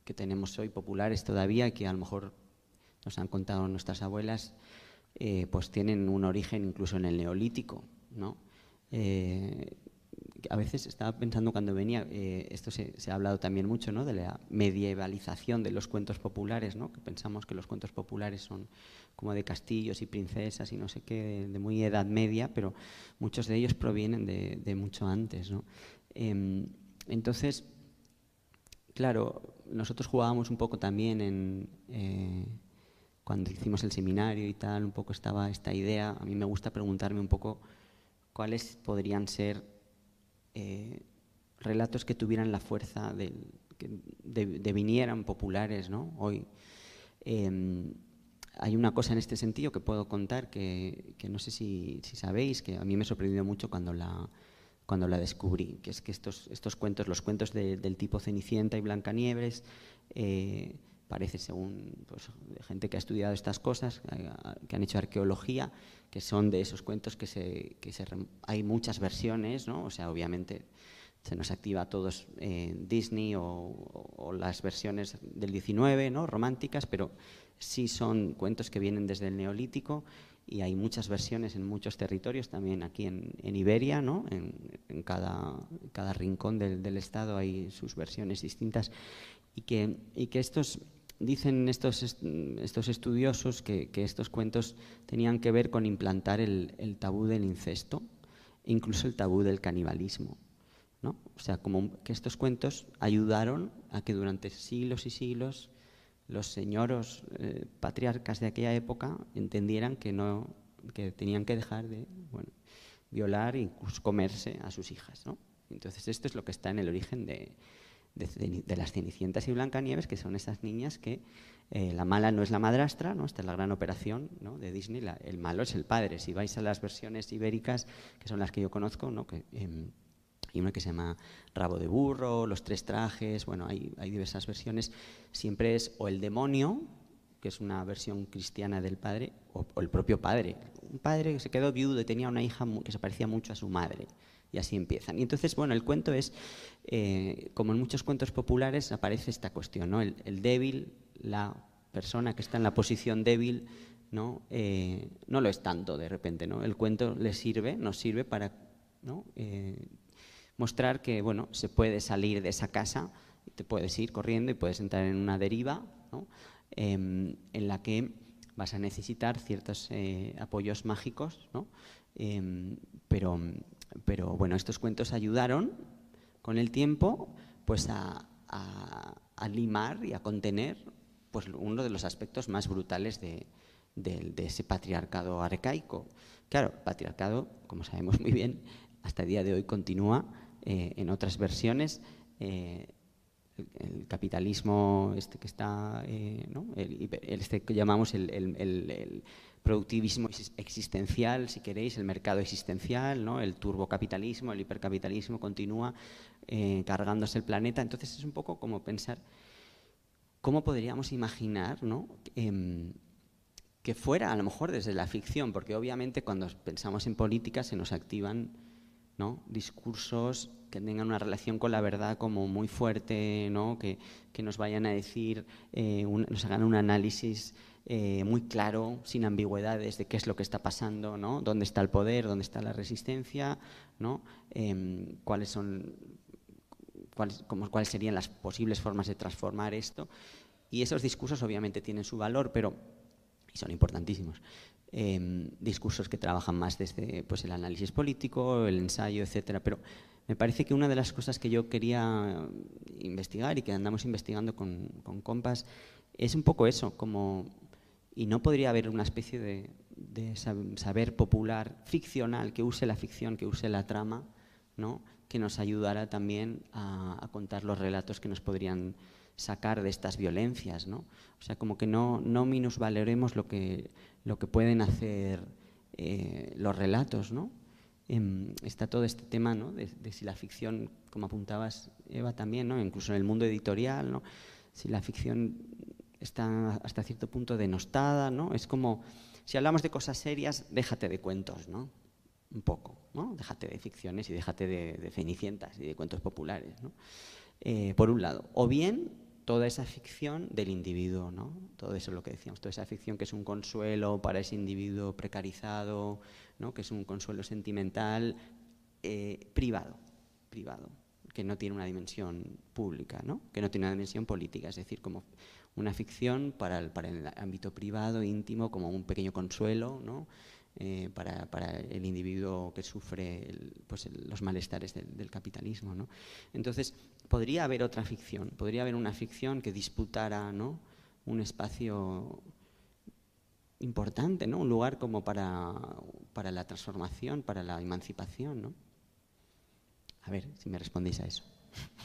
que tenemos hoy populares todavía que a lo mejor nos han contado nuestras abuelas, eh, pues tienen un origen incluso en el neolítico, ¿no? Eh, a veces estaba pensando cuando venía, eh, esto se, ha hablado también mucho, ¿no? De la medievalización de los cuentos populares, ¿no? Pensamos que los cuentos populares son como de castillos y princesas y no sé qué, de, muy edad media, pero muchos de ellos provienen de, de mucho antes, ¿no? Em, entonces, claro, nosotros jugábamos un poco también en eh, cuando hicimos el seminario y tal, un poco estaba esta idea. A mí me gusta preguntarme un poco cuáles podrían ser eh, relatos que tuvieran la fuerza del- que de- devinieran populares, ¿no? Hoy. Em, hay una cosa en este sentido que puedo contar que, que no sé si, si sabéis, que a mí me sorprendió mucho cuando la, cuando la descubrí, que es que estos, estos cuentos, los cuentos de- del tipo Cenicienta y Blancanieves, eh, parece según pues, de gente que ha estudiado estas cosas, eh, que han hecho arqueología, que son de esos cuentos que, se, que se hay muchas versiones, ¿no? o sea, obviamente se nos activa a todos Disney o las versiones del 19, ¿no? románticas, pero sí son cuentos que vienen desde el Neolítico y hay muchas versiones en muchos territorios, también aquí en, en Iberia, ¿no? en, en cada, cada rincón del, del estado hay sus versiones distintas y que, y que estos dicen estos, est- estos estudiosos que, que estos cuentos tenían que ver con implantar el, tabú del incesto e incluso el tabú del canibalismo. ¿no? O sea, como que estos cuentos ayudaron a que durante siglos y siglos los señoros eh, patriarcas de aquella época entendieran que no que tenían que dejar de bueno, violar incluso comerse a sus hijas. ¿no? Entonces esto es lo que está en el origen de, de, las Cenicientas y Blancanieves, que son esas niñas que eh, la mala no es la madrastra, ¿no? esta es la gran operación ¿no? de Disney, la- el malo es el padre. Si vais a las versiones ibéricas, que son las que yo conozco, ¿no? que, em, hay una que se llama Rabo de Burro, Los Tres Trajes, bueno, hay, hay diversas versiones. Siempre es o el demonio, que es una versión cristiana del padre, o el propio padre. Un padre que se quedó viudo y tenía una hija que se parecía mucho a su madre. Y así empiezan. Y entonces, bueno, el cuento es, eh, como en muchos cuentos populares, aparece esta cuestión, ¿no? El, débil, la persona que está en la posición débil, ¿no? Eh, no lo es tanto de repente, ¿no? El cuento le sirve, nos sirve para. Eh, mostrar que bueno, se puede salir de esa casa, te puedes ir corriendo y puedes entrar en una deriva ¿no? Em, en la que vas a necesitar ciertos eh, apoyos mágicos, ¿no? Em, pero, pero bueno, estos cuentos ayudaron con el tiempo pues a, a- limar y a contener pues uno de los aspectos más brutales de, del- de ese patriarcado arcaico. Claro, patriarcado, como sabemos muy bien, hasta el día de hoy continúa eh, en otras versiones. eh, el, capitalismo este que está, eh, ¿no? el, este que llamamos el, el- el- productivismo exis- existencial, si queréis, el mercado existencial, ¿no? el turbocapitalismo, el hipercapitalismo continúa eh, cargándose el planeta. Entonces es un poco como pensar cómo podríamos imaginar ¿no? Em, que fuera a lo mejor desde la ficción, porque obviamente cuando pensamos en política se nos activan discursos que tengan una relación con la verdad como muy fuerte, que, nos vayan a decir, eh, nos hagan un análisis eh, muy claro, sin ambigüedades, de qué es lo que está pasando, ¿no? dónde está el poder, dónde está la resistencia. Em, cuáles son cuáles, cuáles serían las posibles formas de transformar esto. Y esos discursos obviamente tienen su valor, pero y son importantísimos. Em, discursos que trabajan más desde pues, el análisis político, el ensayo, etcétera. Pero me parece que una de las cosas que yo quería investigar y que andamos investigando con, con compas es un poco eso, como y no podría haber una especie de, de sab- saber popular ficcional que use la ficción, que use la trama, ¿no? que nos ayudara también a, a contar los relatos que nos podrían sacar de estas violencias, ¿no? O sea, como que no, no minusvaloremos lo que, lo que pueden hacer eh, los relatos, ¿no? Em, está todo este tema, ¿no? De, de si la ficción, como apuntabas, Eva, también, ¿no? Incluso en el mundo editorial, ¿no? Si la ficción está hasta cierto punto denostada, ¿no? Es como si hablamos de cosas serias, déjate de cuentos, ¿no? Un poco, ¿no? Déjate de ficciones y déjate de, de cenicientas y de cuentos populares, ¿no? Eh, por un lado. O bien toda esa ficción del individuo, ¿no? Todo eso es lo que decíamos, toda esa ficción que es un consuelo para ese individuo precarizado, ¿no? Que es un consuelo sentimental eh, privado, privado, que no tiene una dimensión pública, ¿no? Que no tiene una dimensión política, es decir, como una ficción para el, para el ámbito privado, íntimo, como un pequeño consuelo, ¿no? Eh, para, para, el individuo que sufre pues los malestares del, del capitalismo. ¿no? Entonces, podría haber otra ficción, podría haber una ficción que disputara ¿no? un espacio importante, ¿no? un lugar como para, para la transformación, para la emancipación. ¿no? A ver si me respondéis a eso.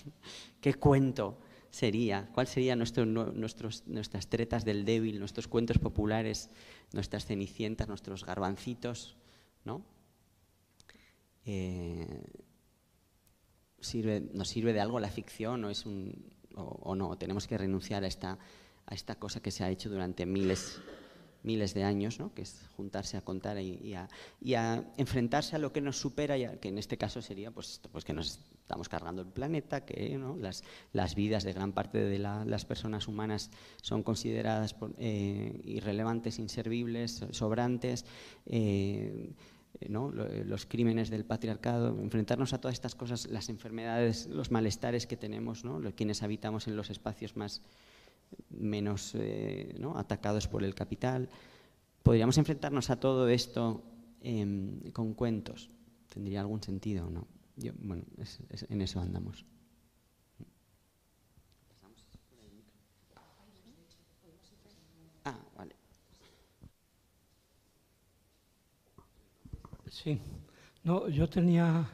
(laughs) ¿Qué cuento sería? ¿Cuál sería nuestro, nuestros, nuestras tretas del débil, nuestros cuentos populares, nuestras cenicientas, nuestros garbancitos? ¿no? Eh, sirve, ¿Nos sirve de algo la ficción o, es un, o, o no? ¿Tenemos que renunciar a esta, a esta cosa que se ha hecho durante miles miles de años, ¿no? que es juntarse a contar y, y, a, y, a, enfrentarse a lo que nos supera, y a, que en este caso sería pues, pues que nos estamos cargando el planeta, que las, las, vidas de gran parte de la, las personas humanas son consideradas eh, irrelevantes, inservibles, sobrantes. Eh, ¿no? los crímenes del patriarcado, enfrentarnos a todas estas cosas, las enfermedades, los malestares que tenemos, ¿no? quienes habitamos en los espacios más, menos eh, atacados por el capital. ¿Podríamos enfrentarnos a todo esto eh, con cuentos? ¿Tendría algún sentido o no? Yo, bueno, es, es, en eso andamos. Ah, vale. Sí. No, yo tenía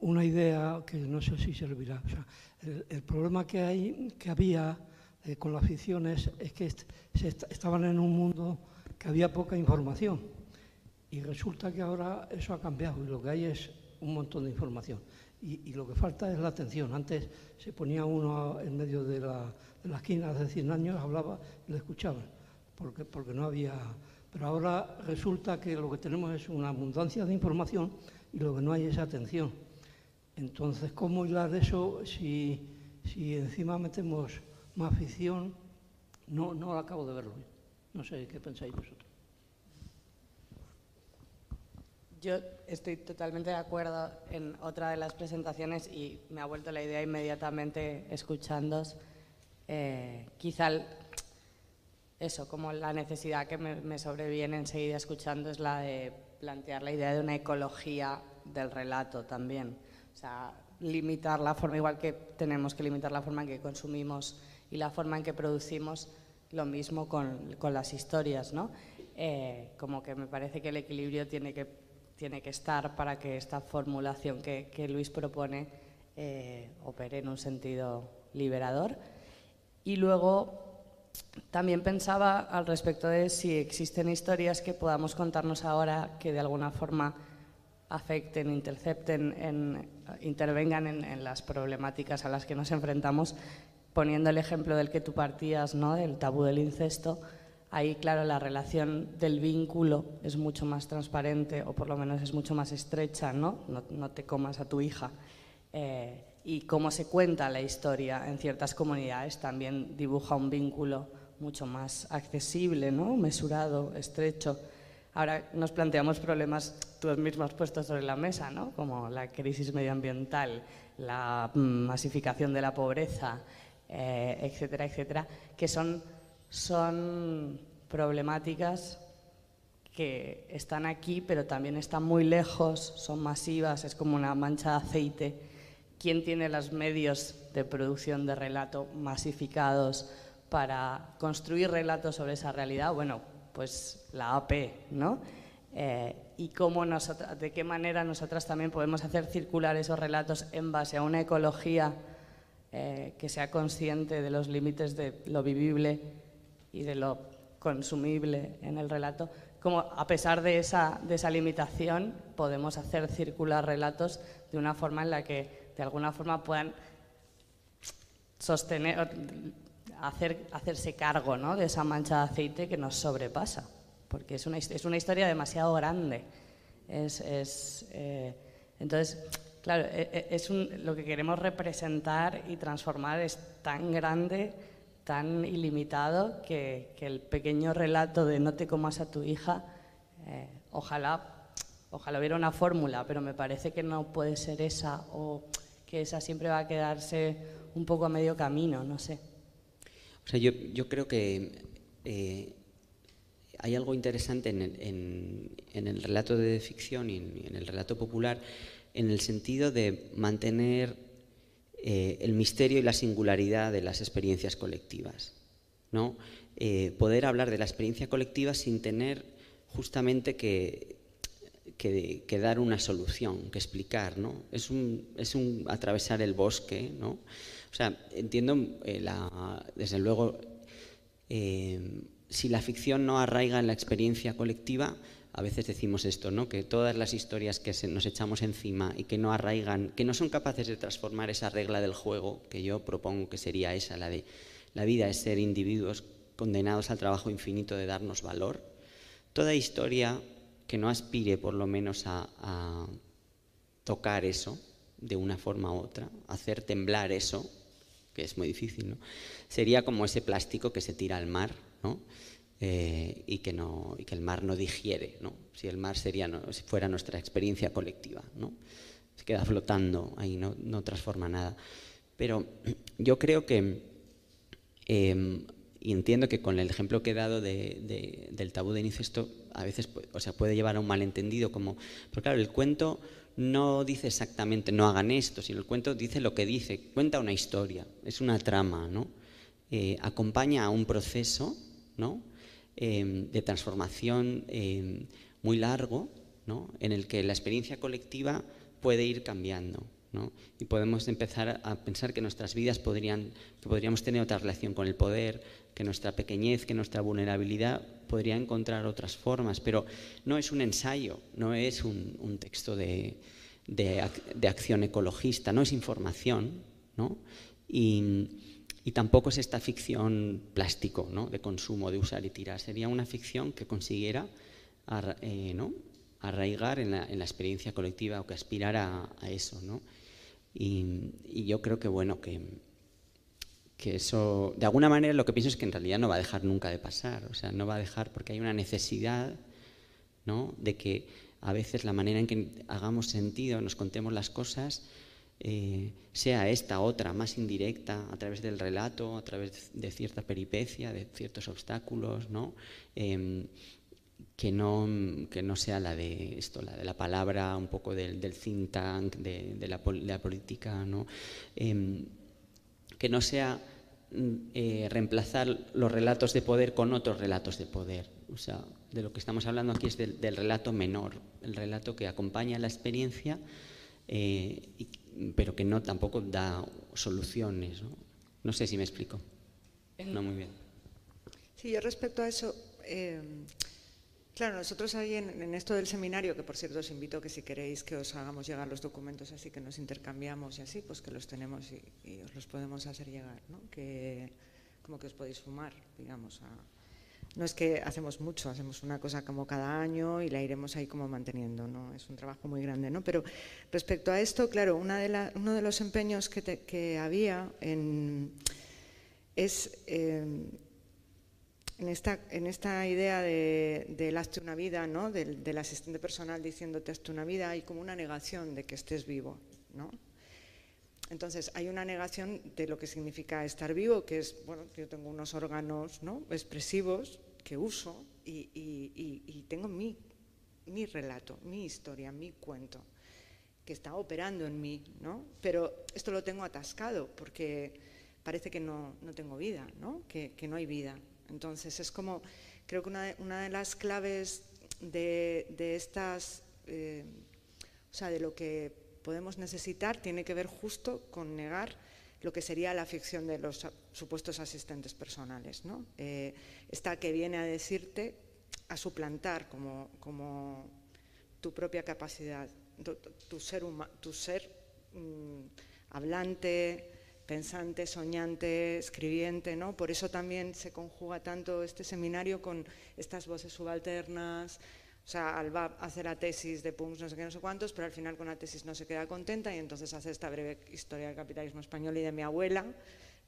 una idea que no sé si servirá. O sea, el, el problema que, hay, que había eh, con las ficciones es que est se est estaban en un mundo que había poca información y resulta que ahora eso ha cambiado y lo que hay es un montón de información y, lo que falta es la atención. Antes se ponía uno en medio de la, de la esquina hace 100 años, hablaba y le escuchaban porque, porque no había... Pero ahora resulta que lo que tenemos es una abundancia de información y lo que no hay es atención. Entonces, ¿cómo hilar eso si, si encima metemos más ficción, no, no acabo de verlo. No sé qué pensáis vosotros. Yo estoy totalmente de acuerdo en otra de las presentaciones y me ha vuelto la idea inmediatamente escuchándos. Eh, quizá el, eso, como la necesidad que me, me sobreviene enseguida escuchando es la de plantear la idea de una ecología del relato también. O sea, limitar la forma, igual que tenemos que limitar la forma en que consumimos y la forma en que producimos lo mismo con, con las historias, ¿no? Eh, como que me parece que el equilibrio tiene que, tiene que estar para que esta formulación que, Luis propone eh, opere en un sentido liberador. Y luego también pensaba al respecto de si existen historias que podamos contarnos ahora que de alguna forma afecten, intercepten, en, intervengan en, en, las problemáticas a las que nos enfrentamos poniendo el ejemplo del que tú partías, ¿no? del tabú del incesto, ahí, claro, la relación del vínculo es mucho más transparente o por lo menos es mucho más estrecha, ¿no? No, no te comas a tu hija. Eh, y cómo se cuenta la historia en ciertas comunidades también dibuja un vínculo mucho más accesible, ¿no? mesurado, estrecho. Ahora nos planteamos problemas, tú mismo has puesto sobre la mesa, ¿no? como la crisis medioambiental, la masificación de la pobreza, eh, etcétera, etcétera, que son, son problemáticas que están aquí, pero también están muy lejos, son masivas, es como una mancha de aceite. ¿Quién tiene los medios de producción de relato masificados para construir relatos sobre esa realidad? Bueno, pues la AP, ¿no? Eh, y cómo de qué manera nosotras también podemos hacer circular esos relatos en base a una ecología eh, que sea consciente de los límites de lo vivible y de lo consumible en el relato, como a pesar de esa, de esa limitación podemos hacer circular relatos de una forma en la que de alguna forma puedan sostener, hacer, hacerse cargo ¿no? de esa mancha de aceite que nos sobrepasa. porque es una, es una historia demasiado grande. Es, es, eh, entonces, claro, e, e, es un, lo que queremos representar y transformar es tan grande, tan ilimitado, que, el pequeño relato de no te comas a tu hija, eh, ojalá, ojalá hubiera una fórmula, pero me parece que no puede ser esa o que esa siempre va a quedarse un poco a medio camino, no sé. O sea, yo, yo creo que eh, hay algo interesante en el, en, el, relato de ficción y en, el relato popular en el sentido de mantener eh, el misterio y la singularidad de las experiencias colectivas. ¿no? Eh, poder hablar de la experiencia colectiva sin tener justamente que, dar una solución, que explicar. ¿no? Es, un, es un atravesar el bosque. ¿no? O sea, entiendo, eh, la, desde luego, si la ficción no arraiga en la experiencia colectiva, a veces decimos esto, ¿no? que todas las historias que nos echamos encima y que no arraigan, que no son capaces de transformar esa regla del juego, que yo propongo que sería esa, la de la vida es ser individuos condenados al trabajo infinito de darnos valor, toda historia que no aspire por lo menos a, a tocar eso de una forma u otra, hacer temblar eso, que es muy difícil, ¿no? sería como ese plástico que se tira al mar eh, y, que no, y que el mar no digiere, ¿no? si el mar sería, si fuera nuestra experiencia colectiva. ¿no? Se queda flotando ahí, no, no transforma nada. Pero yo creo que, em, y entiendo que con el ejemplo que he dado de, del tabú de incesto, a veces o sea, puede llevar a un malentendido, como, porque claro, el cuento no dice exactamente no hagan esto, sino el cuento dice lo que dice, cuenta una historia, es una trama, ¿no? Eh, acompaña a un proceso Em, de transformación em, muy largo, en el que la experiencia colectiva puede ir cambiando. Y podemos empezar a pensar que nuestras vidas podrían, que podríamos tener otra relación con el poder, que nuestra pequeñez, que nuestra vulnerabilidad podría encontrar otras formas, pero no es un ensayo, no es un, texto de, acción ecologista, no es información, ¿no? Y, y tampoco es esta ficción plástico, ¿no? de consumo, de usar y tirar. Sería una ficción que consiguiera eh, ¿no? arraigar en la, experiencia colectiva o que aspirara a, eso. ¿no? Y, yo creo que, bueno, que, que eso, de alguna manera lo que pienso es que en realidad no va a dejar nunca de pasar. O sea, no va a dejar porque hay una necesidad ¿no? de que a veces la manera en que hagamos sentido, nos contemos las cosas, eh, sea esta otra, más indirecta, a través del relato, a través de cierta peripecia, de ciertos obstáculos, ¿no? Em, que, no, que no sea la de esto, la de la palabra, un poco del, del think tank, de, la, política, ¿no? Em, que no sea mm, eh, reemplazar los relatos de poder con otros relatos de poder. O sea, de lo que estamos hablando aquí es del, relato menor, el relato que acompaña la experiencia eh, y, pero que no tampoco da soluciones. ¿no? no sé si me explico. No muy bien. Sí, yo respecto a eso, eh, claro, nosotros ahí en, esto del seminario, que por cierto os invito que si queréis que os hagamos llegar los documentos así, que nos intercambiamos y así, pues que los tenemos y, os los podemos hacer llegar, ¿no? Que como que os podéis fumar, digamos, a, no es que hacemos mucho, hacemos una cosa como cada año y la iremos ahí como manteniendo, ¿no? Es un trabajo muy grande, ¿no? Pero respecto a esto, claro, uno de los empeños que, había en, es en, esta, en esta idea de, del hazte una vida, ¿no? Del, del, asistente personal diciéndote hazte una vida, hay como una negación de que estés vivo, ¿no? Entonces, hay una negación de lo que significa estar vivo, que es, bueno, yo tengo unos órganos ¿no? expresivos que uso y, tengo mi, mi, relato, mi historia, mi cuento, que está operando en mí, ¿no? Pero esto lo tengo atascado porque parece que no, no tengo vida, ¿no? Que, que, no hay vida. Entonces es como, creo que una de, una de las claves de, de estas, eh, o sea, de lo que podemos necesitar tiene que ver justo con negar lo que sería la ficción de los supuestos asistentes personales. Eh, esta que viene a decirte, a suplantar como, como tu propia capacidad, tu, ser, tu ser mm, hablante, pensante, soñante, escribiente, ¿no? Por eso también se conjuga tanto este seminario con estas voces subalternas. O sea, Alba hace la tesis de punks, no sé qué, no sé cuántos, pero al final con la tesis no se queda contenta y entonces hace esta breve historia del capitalismo español y de mi abuela,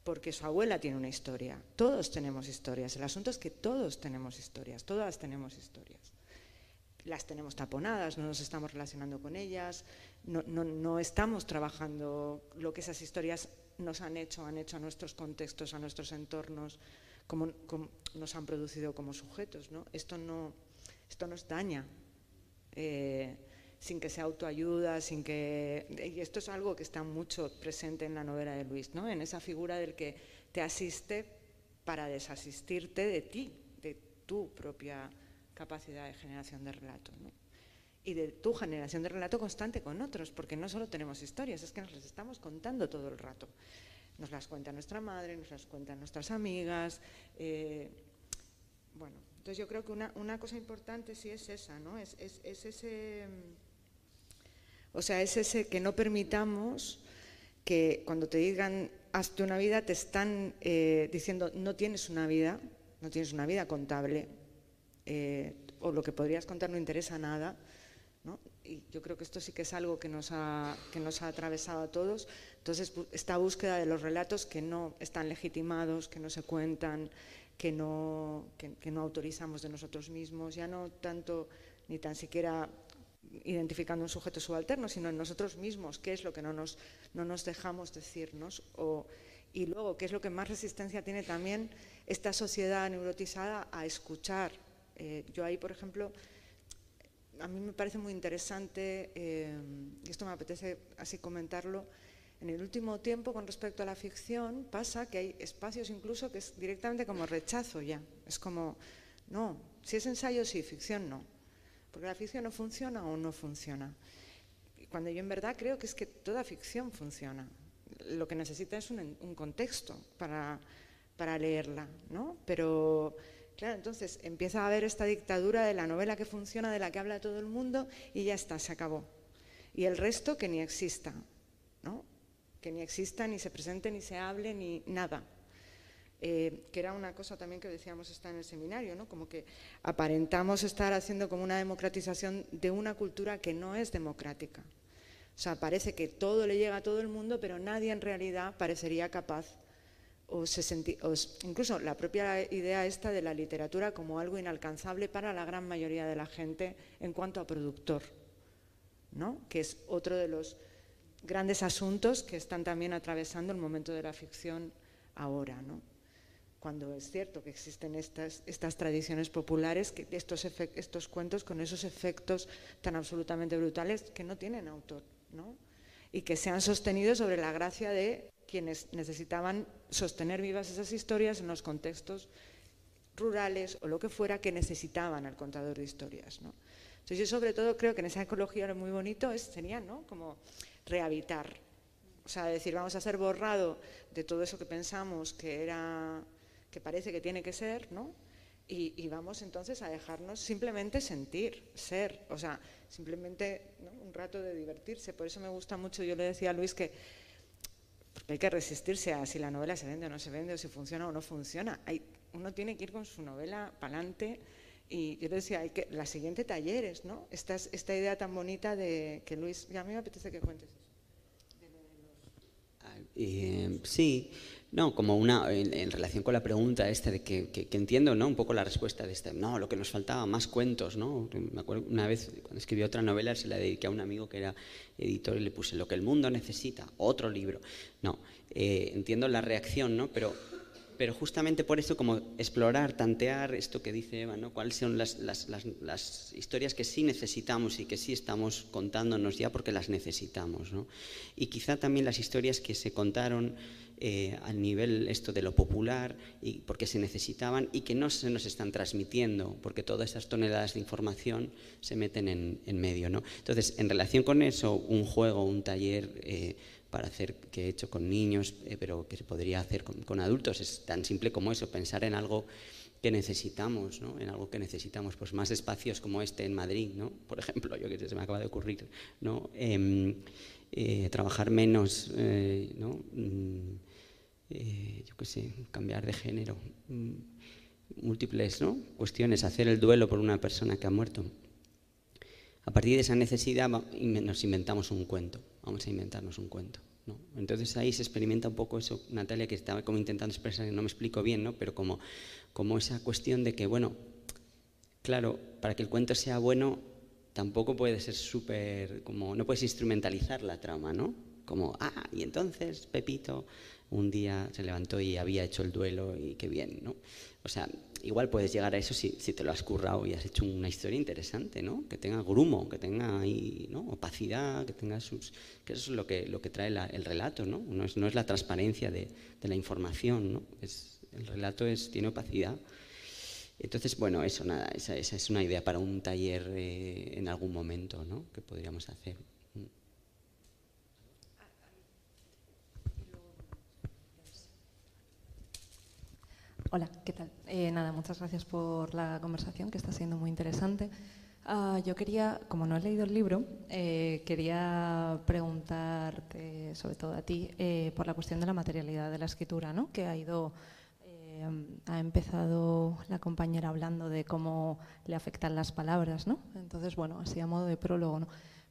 porque su abuela tiene una historia. Todos tenemos historias. El asunto es que todos tenemos historias, todas tenemos historias. Las tenemos taponadas, no nos estamos relacionando con ellas, no, no, no estamos trabajando lo que esas historias nos han hecho, han hecho a nuestros contextos, a nuestros entornos, como, como nos han producido como sujetos. ¿no? Esto, no, esto nos daña. Eh, sin que sea autoayuda, sin que... Y esto es algo que está mucho presente en la novela de Luis, ¿no? en esa figura del que te asiste para desasistirte de ti, de tu propia capacidad de generación de relato. ¿no? Y de tu generación de relato constante con otros, porque no solo tenemos historias, es que nos las estamos contando todo el rato. Nos las cuenta nuestra madre, nos las cuentan nuestras amigas. Eh, bueno, entonces yo creo que una, una, cosa importante sí es esa, ¿no? Es, es, es ese o sea, es ese que no permitamos que cuando te digan hazte una vida, te están eh, diciendo no tienes una vida, no tienes una vida contable, eh, o lo que podrías contar no interesa nada. ¿no? Y yo creo que esto sí que es algo que nos, ha, que nos ha atravesado a todos. Entonces, esta búsqueda de los relatos que no están legitimados, que no se cuentan, que no, que, no autorizamos de nosotros mismos, ya no tanto ni tan siquiera identificando un sujeto subalterno, sino en nosotros mismos, qué es lo que no nos, no nos dejamos decirnos, o, y luego qué es lo que más resistencia tiene también esta sociedad neurotizada a escuchar. Eh, yo ahí, por ejemplo, a mí me parece muy interesante, eh, y esto me apetece así comentarlo, en el último tiempo con respecto a la ficción pasa que hay espacios incluso que es directamente como rechazo ya, es como, no, si es ensayo sí, ficción no. Porque la ficción no funciona o no funciona. Cuando yo en verdad creo que es que toda ficción funciona. Lo que necesita es un, un contexto para, para leerla, ¿no? Pero, claro, entonces empieza a haber esta dictadura de la novela que funciona, de la que habla todo el mundo, y ya está, se acabó. Y el resto que ni exista, ¿no? Que ni exista, ni se presente, ni se hable, ni nada. Eh, que era una cosa también que decíamos está en el seminario, ¿no? como que aparentamos estar haciendo como una democratización de una cultura que no es democrática. O sea, parece que todo le llega a todo el mundo, pero nadie en realidad parecería capaz, o, se o incluso la propia idea esta de la literatura como algo inalcanzable para la gran mayoría de la gente en cuanto a productor, ¿no? que es otro de los grandes asuntos que están también atravesando el momento de la ficción ahora. ¿no? cuando es cierto que existen estas, estas tradiciones populares, que estos, estos cuentos con esos efectos tan absolutamente brutales que no tienen autor, ¿no? y que se han sostenido sobre la gracia de quienes necesitaban sostener vivas esas historias en los contextos rurales o lo que fuera que necesitaban al contador de historias. ¿no? Entonces yo sobre todo creo que en esa ecología lo muy bonito es, sería ¿no? como rehabitar, o sea, decir, vamos a ser borrado de todo eso que pensamos que era que parece que tiene que ser, ¿no? Y, vamos entonces a dejarnos simplemente sentir, ser, o sea, simplemente un rato de divertirse. Por eso me gusta mucho, yo le decía a Luis que hay que resistirse a si la novela se vende o no se vende, o si funciona o no funciona. Hay, uno tiene que ir con su novela para adelante. Y yo le decía, hay que, la siguiente talleres, ¿no? Esta, esta idea tan bonita de que Luis, ya a mí me apetece que cuentes. Eh, sí, no, como una, en, relación con la pregunta esta de que, que, entiendo, ¿no? Un poco la respuesta de este, no, lo que nos faltaba, más cuentos, ¿no? Me acuerdo una vez cuando escribí otra novela se la dediqué a un amigo que era editor y le puse lo que el mundo necesita, otro libro. No, eh, entiendo la reacción, ¿no? Pero, pero justamente por eso como explorar, tantear esto que dice Eva, ¿no? Cuáles son las, las, las, las historias que sí necesitamos y que sí estamos contándonos ya porque las necesitamos, ¿no? Y quizá también las historias que se contaron eh, al nivel esto de lo popular y porque se necesitaban y que no se nos están transmitiendo porque todas esas toneladas de información se meten en, medio. ¿no? Entonces, en relación con eso, un juego, un taller eh, para hacer que he hecho con niños, eh, pero que se podría hacer con, adultos, es tan simple como eso, pensar en algo que necesitamos, ¿no? en algo que necesitamos, pues más espacios como este en Madrid, ¿no? por ejemplo, yo que se me acaba de ocurrir, ¿no? Em, trabajar menos, ¿no? Mm, eh, yo qué sé, cambiar de género, mm, múltiples ¿no? cuestiones, hacer el duelo por una persona que ha muerto. A partir de esa necesidad nos inventamos un cuento, vamos a inventarnos un cuento. Entonces ahí se experimenta un poco eso, Natalia, que estaba como intentando expresar, no me explico bien, ¿no? pero como, como esa cuestión de que, bueno, claro, para que el cuento sea bueno, tampoco puede ser súper, como, no puedes instrumentalizar la trama, ¿no? Como, ah, y entonces Pepito un día se levantó y había hecho el duelo y qué bien, ¿no? O sea, igual puedes llegar a eso si, si, te lo has currado y has hecho una historia interesante, ¿no? Que tenga grumo, que tenga ahí, ¿no? opacidad, que tenga sus... que eso es lo que, lo que trae el relato, ¿no? No es, no es la transparencia de, de, la información, ¿no? Es, el relato es, tiene opacidad. Entonces, bueno, eso, nada, esa, esa es una idea para un taller eh, en algún momento, ¿no? Que podríamos hacer. Hola, ¿qué tal? Eh, nada, muchas gracias por la conversación, que está siendo muy interesante. Uh, yo quería, como no he leído el libro, eh, quería preguntarte, sobre todo a ti, eh, por la cuestión de la materialidad de la escritura, ¿no? que ha ido, eh, ha empezado la compañera hablando de cómo le afectan las palabras, ¿no? Entonces, bueno, así a modo de prólogo, ¿no?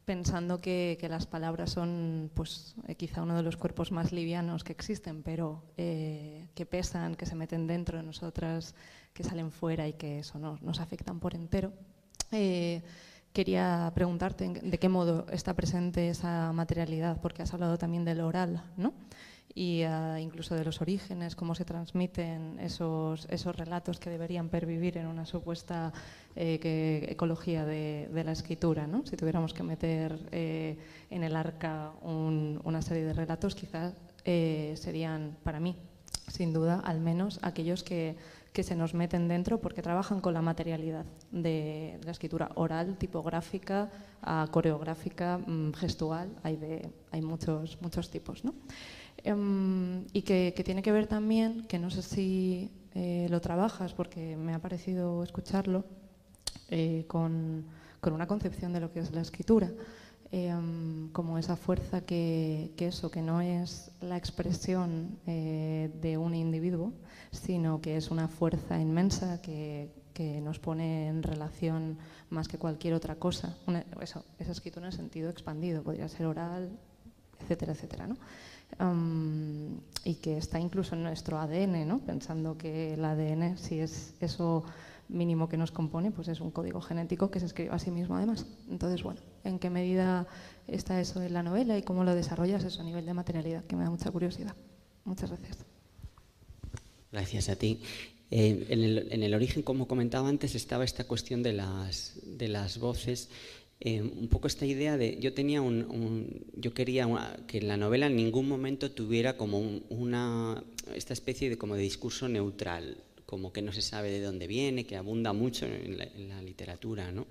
Pensando que, que, las palabras son pues, eh, quizá uno de los cuerpos más livianos que existen, pero eh, que pesan, que se meten dentro de nosotras, que salen fuera y que eso no, nos afectan por entero. Eh, quería preguntarte de qué modo está presente esa materialidad, porque has hablado también del oral, ¿no? Y uh, incluso de los orígenes, cómo se transmiten esos, relatos que deberían pervivir en una supuesta eh, ecología de, la escritura. Si tuviéramos que meter eh, en el arca un, una serie de relatos, quizás eh, serían, para mí, sin duda, al menos aquellos que, se nos meten dentro porque trabajan con la materialidad de, la escritura oral, tipográfica, uh, coreográfica, um, gestual, hay, muchos, tipos. Um, y que, tiene que ver también, que no sé si eh, lo trabajas, porque me ha parecido escucharlo, eh, con, una concepción de lo que es la escritura, um, como esa fuerza que, que, eso, que no es la expresión eh, de un individuo, sino que es una fuerza inmensa que, nos pone en relación más que cualquier otra cosa. Una, eso, esa escritura en sentido expandido, podría ser oral, etcétera, etcétera. ¿no? Y que está incluso en nuestro ADN, ¿no? pensando que el ADN, si es eso mínimo que nos compone, pues es un código genético que se escribe a sí mismo además. Entonces, bueno, ¿en qué medida está eso en la novela y cómo lo desarrollas eso a nivel de materialidad? Que me da mucha curiosidad. Muchas gracias. Gracias a ti. Eh, en, el, en, el, origen, como comentaba antes, estaba esta cuestión de las, de las voces eh, un poco esta idea de yo tenía un, yo quería una, que la novela en ningún momento tuviera como un, una esta especie de como de discurso neutral como que no se sabe de dónde viene que abunda mucho en la, en la literatura no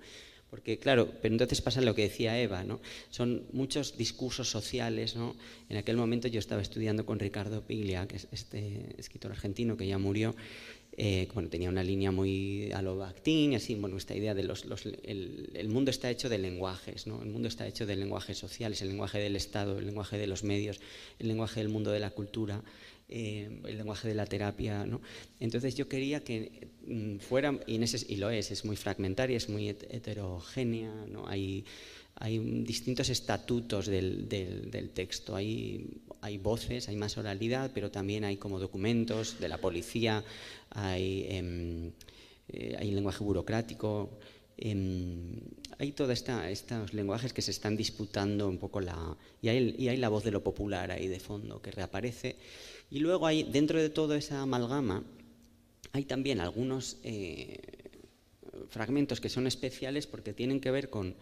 porque claro pero entonces pasa lo que decía Eva no son muchos discursos sociales no en aquel momento yo estaba estudiando con Ricardo Piglia que es este escritor argentino que ya murió eh, bueno, tenía una línea muy a lo Bakhtin, así, bueno, esta idea de los, los el, el, mundo está hecho de lenguajes, ¿no? El mundo está hecho de lenguajes sociales, el lenguaje del Estado, el lenguaje de los medios, el lenguaje del mundo de la cultura, eh, el lenguaje de la terapia, ¿no? Entonces yo quería que mm, fuera, y, en ese, y lo es, es muy fragmentaria, es muy heterogénea, ¿no? Hay, hay distintos estatutos del, del, del texto, hay, hay voces, hay más oralidad, pero también hay como documentos de la policía, hay, eh, eh, lenguaje burocrático, eh, hay todos estos lenguajes que se están disputando un poco la... Y hay, y hay la voz de lo popular ahí de fondo que reaparece. Y luego hay, dentro de toda esa amalgama, hay también algunos eh, fragmentos que son especiales porque tienen que ver con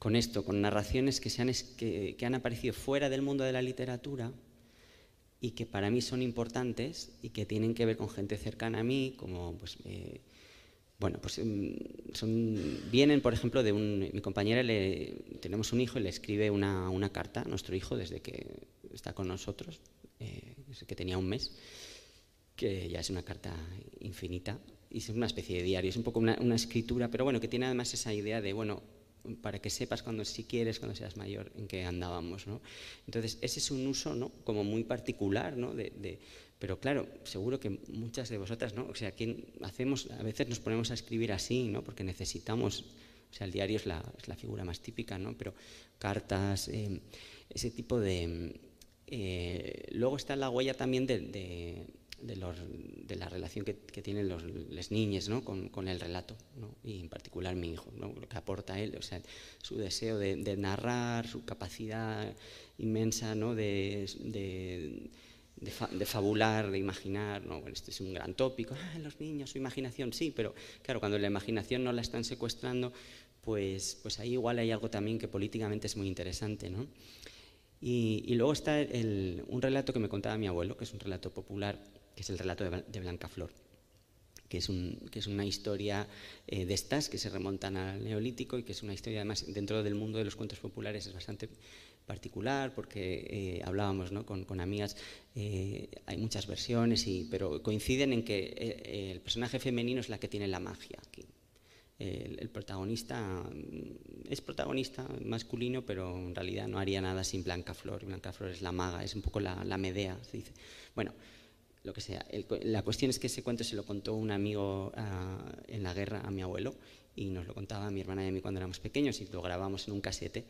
con esto, con narraciones que, se han, que, que, han aparecido fuera del mundo de la literatura y que para mí son importantes y que tienen que ver con gente cercana a mí, como pues, eh, bueno, pues son, vienen, por ejemplo, de un, mi compañera, le, tenemos un hijo y le escribe una, una, carta a nuestro hijo desde que está con nosotros, eh, que tenía un mes, que ya es una carta infinita y es una especie de diario, es un poco una, una escritura, pero bueno, que tiene además esa idea de, bueno, para que sepas cuando si quieres, cuando seas mayor, en qué andábamos. ¿no? Entonces, ese es un uso ¿no? como muy particular, ¿no? de, pero claro, seguro que muchas de vosotras, ¿no? o sea, ¿quién hacemos, a veces nos ponemos a escribir así, ¿no? porque necesitamos, o sea, el diario es la, es la figura más típica, ¿no? pero cartas, eh, ese tipo de... Eh, luego está la huella también de, de de, la relación que, tienen los, las niñas ¿no? con, el relato, y en particular mi hijo, ¿no? lo que aporta él, o sea, su deseo de, narrar, su capacidad inmensa ¿no? de, de, fa, de, fabular, de imaginar. ¿no? Bueno, este es un gran tópico, ah, los niños, su imaginación, sí, pero claro, cuando la imaginación no la están secuestrando, pues, pues ahí igual hay algo también que políticamente es muy interesante. ¿no? Y, luego está un relato que me contaba mi abuelo, que es un relato popular que es el relato de, Blancaflor, que es, un, que es una historia eh, de estas que se remontan al neolítico y que es una historia además dentro del mundo de los cuentos populares es bastante particular porque eh, hablábamos ¿no? con, con, amigas, eh, hay muchas versiones, y, pero coinciden en que eh, el personaje femenino es la que tiene la magia aquí. El, el, protagonista mm, es protagonista masculino, pero en realidad no haría nada sin Blanca Flor. Blanca Flor es la maga, es un poco la, la Medea, se dice. Bueno, lo que sea. El, la cuestión es que ese cuento se lo contó un amigo uh, en la guerra a mi abuelo y nos lo contaba mi hermana y a mí cuando éramos pequeños y lo grabamos en un casete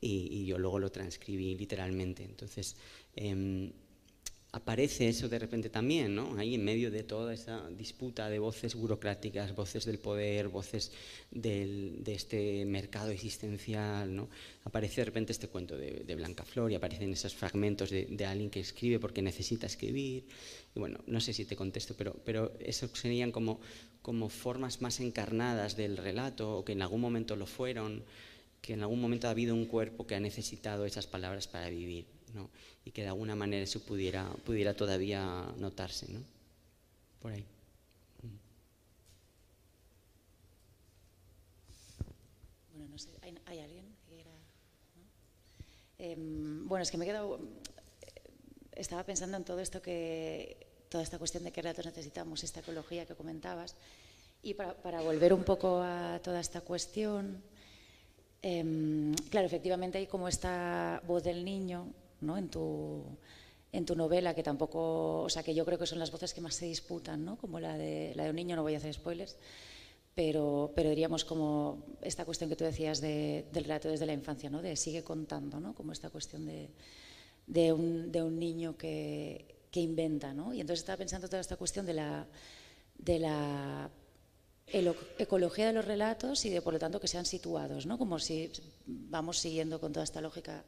y, y yo luego lo transcribí literalmente. Entonces, eh, aparece eso de repente también, ¿no? Ahí en medio de toda esa disputa de voces burocráticas, voces del poder, voces del, de este mercado existencial, ¿no? Aparece de repente este cuento de, de Blanca Flor y aparecen esos fragmentos de, de, alguien que escribe porque necesita escribir. Y bueno, no sé si te contesto, pero, pero eso serían como, como formas más encarnadas del relato o que en algún momento lo fueron, que en algún momento ha habido un cuerpo que ha necesitado esas palabras para vivir. Y que de alguna manera eso pudiera, pudiera todavía notarse. ¿no? Por ahí. Bueno, no sé, ¿hay, alguien. Eh, bueno, es que me he quedado. Estaba pensando en todo esto que. toda esta cuestión de qué relatos necesitamos, esta ecología que comentabas. Y para, volver un poco a toda esta cuestión. Eh, claro, efectivamente hay como esta voz del niño ¿no? en, tu, en tu novela, que tampoco, o sea, que yo creo que son las voces que más se disputan, ¿no? como la de, la de un niño, no voy a hacer spoilers, pero, pero diríamos como esta cuestión que tú decías de, del relato desde la infancia, ¿no? de sigue contando, ¿no? como esta cuestión de, de, un, de un niño que, que inventa. ¿no? Y entonces estaba pensando toda esta cuestión de la, de la ecología de los relatos y de, por lo tanto, que sean situados, ¿no? como si vamos siguiendo con toda esta lógica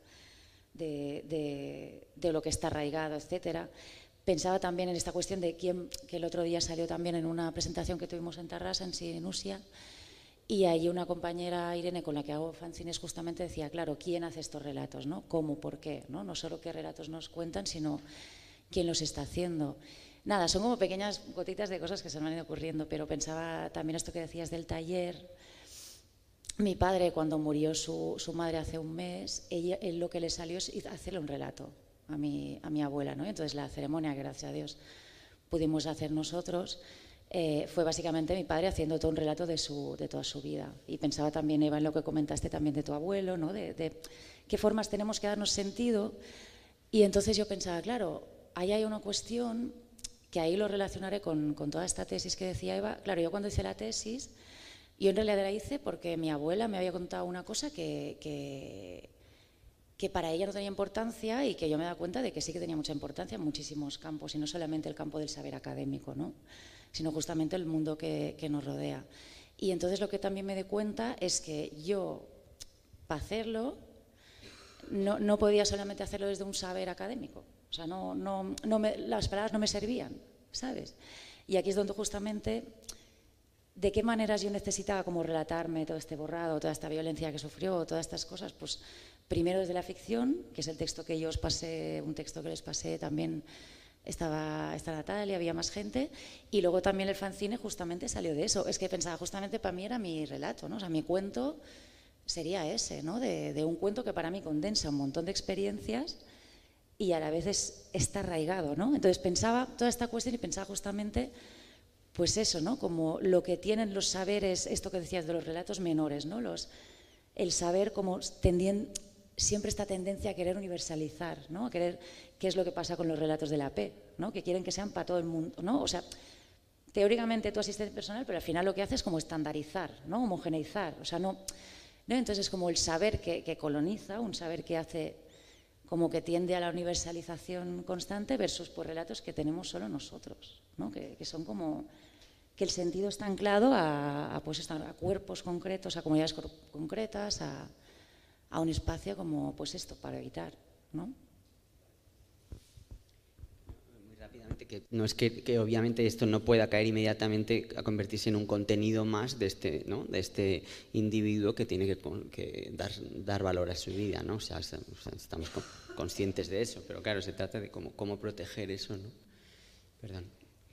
de, de, lo que está arraigado, etcétera. Pensaba también en esta cuestión de quién, que el otro día salió también en una presentación que tuvimos en Tarrasa, en Sinusia, y ahí una compañera, Irene, con la que hago fanzines, justamente decía, claro, ¿quién hace estos relatos? ¿no? ¿Cómo? ¿Por qué? ¿no? no solo qué relatos nos cuentan, sino quién los está haciendo. Nada, son como pequeñas gotitas de cosas que se me han ido ocurriendo, pero pensaba también esto que decías del taller, mi padre, cuando murió su, su madre hace un mes, ella, él lo que le salió es hacerle un relato a mi, a mi abuela. ¿no? Entonces la ceremonia, gracias a Dios, pudimos hacer nosotros, eh, fue básicamente mi padre haciendo todo un relato de, su, de toda su vida. Y pensaba también, Eva, en lo que comentaste también de tu abuelo, ¿no? de, de qué formas tenemos que darnos sentido. Y entonces yo pensaba, claro, ahí hay una cuestión que ahí lo relacionaré con, con toda esta tesis que decía Eva. Claro, yo cuando hice la tesis yo en realidad la hice porque mi abuela me había contado una cosa que, que, que, para ella no tenía importancia y que yo me he dado cuenta de que sí que tenía mucha importancia en muchísimos campos, y no solamente el campo del saber académico, ¿no? sino justamente el mundo que, que nos rodea. Y entonces lo que también me di cuenta es que yo, para hacerlo, no, no, podía solamente hacerlo desde un saber académico. O sea, no, no, no me, las palabras no me servían, ¿sabes? Y aquí es donde justamente de qué maneras yo necesitaba como relatarme todo este borrado, toda esta violencia que sufrió, todas estas cosas, pues primero desde la ficción, que es el texto que yo os pasé, un texto que les pasé también estaba esta Natalia, había más gente, y luego también el fanzine justamente salió de eso. Es que pensaba, justamente para mí era mi relato, ¿no? O sea, mi cuento sería ese, ¿no? De, de un cuento que para mí condensa un montón de experiencias y a la vez es, está arraigado, ¿no? Entonces pensaba toda esta cuestión y pensaba justamente pues eso, ¿no? Como lo que tienen los saberes, esto que decías de los relatos menores, ¿no? Los, el saber como siempre esta tendencia a querer universalizar, ¿no? A querer qué es lo que pasa con los relatos de la P, ¿no? Que quieren que sean para todo el mundo, ¿no? O sea, teóricamente tu asistente personal, pero al final lo que hace es como estandarizar, ¿no? Homogeneizar, o sea, no, Entonces es como el saber que, coloniza, un saber que hace como que tiende a la universalización constante versus por relatos que tenemos solo nosotros, ¿no? que, son como que el sentido está anclado a, pues, a cuerpos concretos, a comunidades concretas, a, a un espacio como pues esto, para evitar. ¿no? Muy rápidamente, que no es que, obviamente esto no pueda caer inmediatamente a convertirse en un contenido más de este, ¿no? de este individuo que tiene que, dar, dar, valor a su vida. ¿no? O sea, estamos conscientes de eso, pero claro, se trata de cómo, cómo proteger eso. ¿no? Perdón.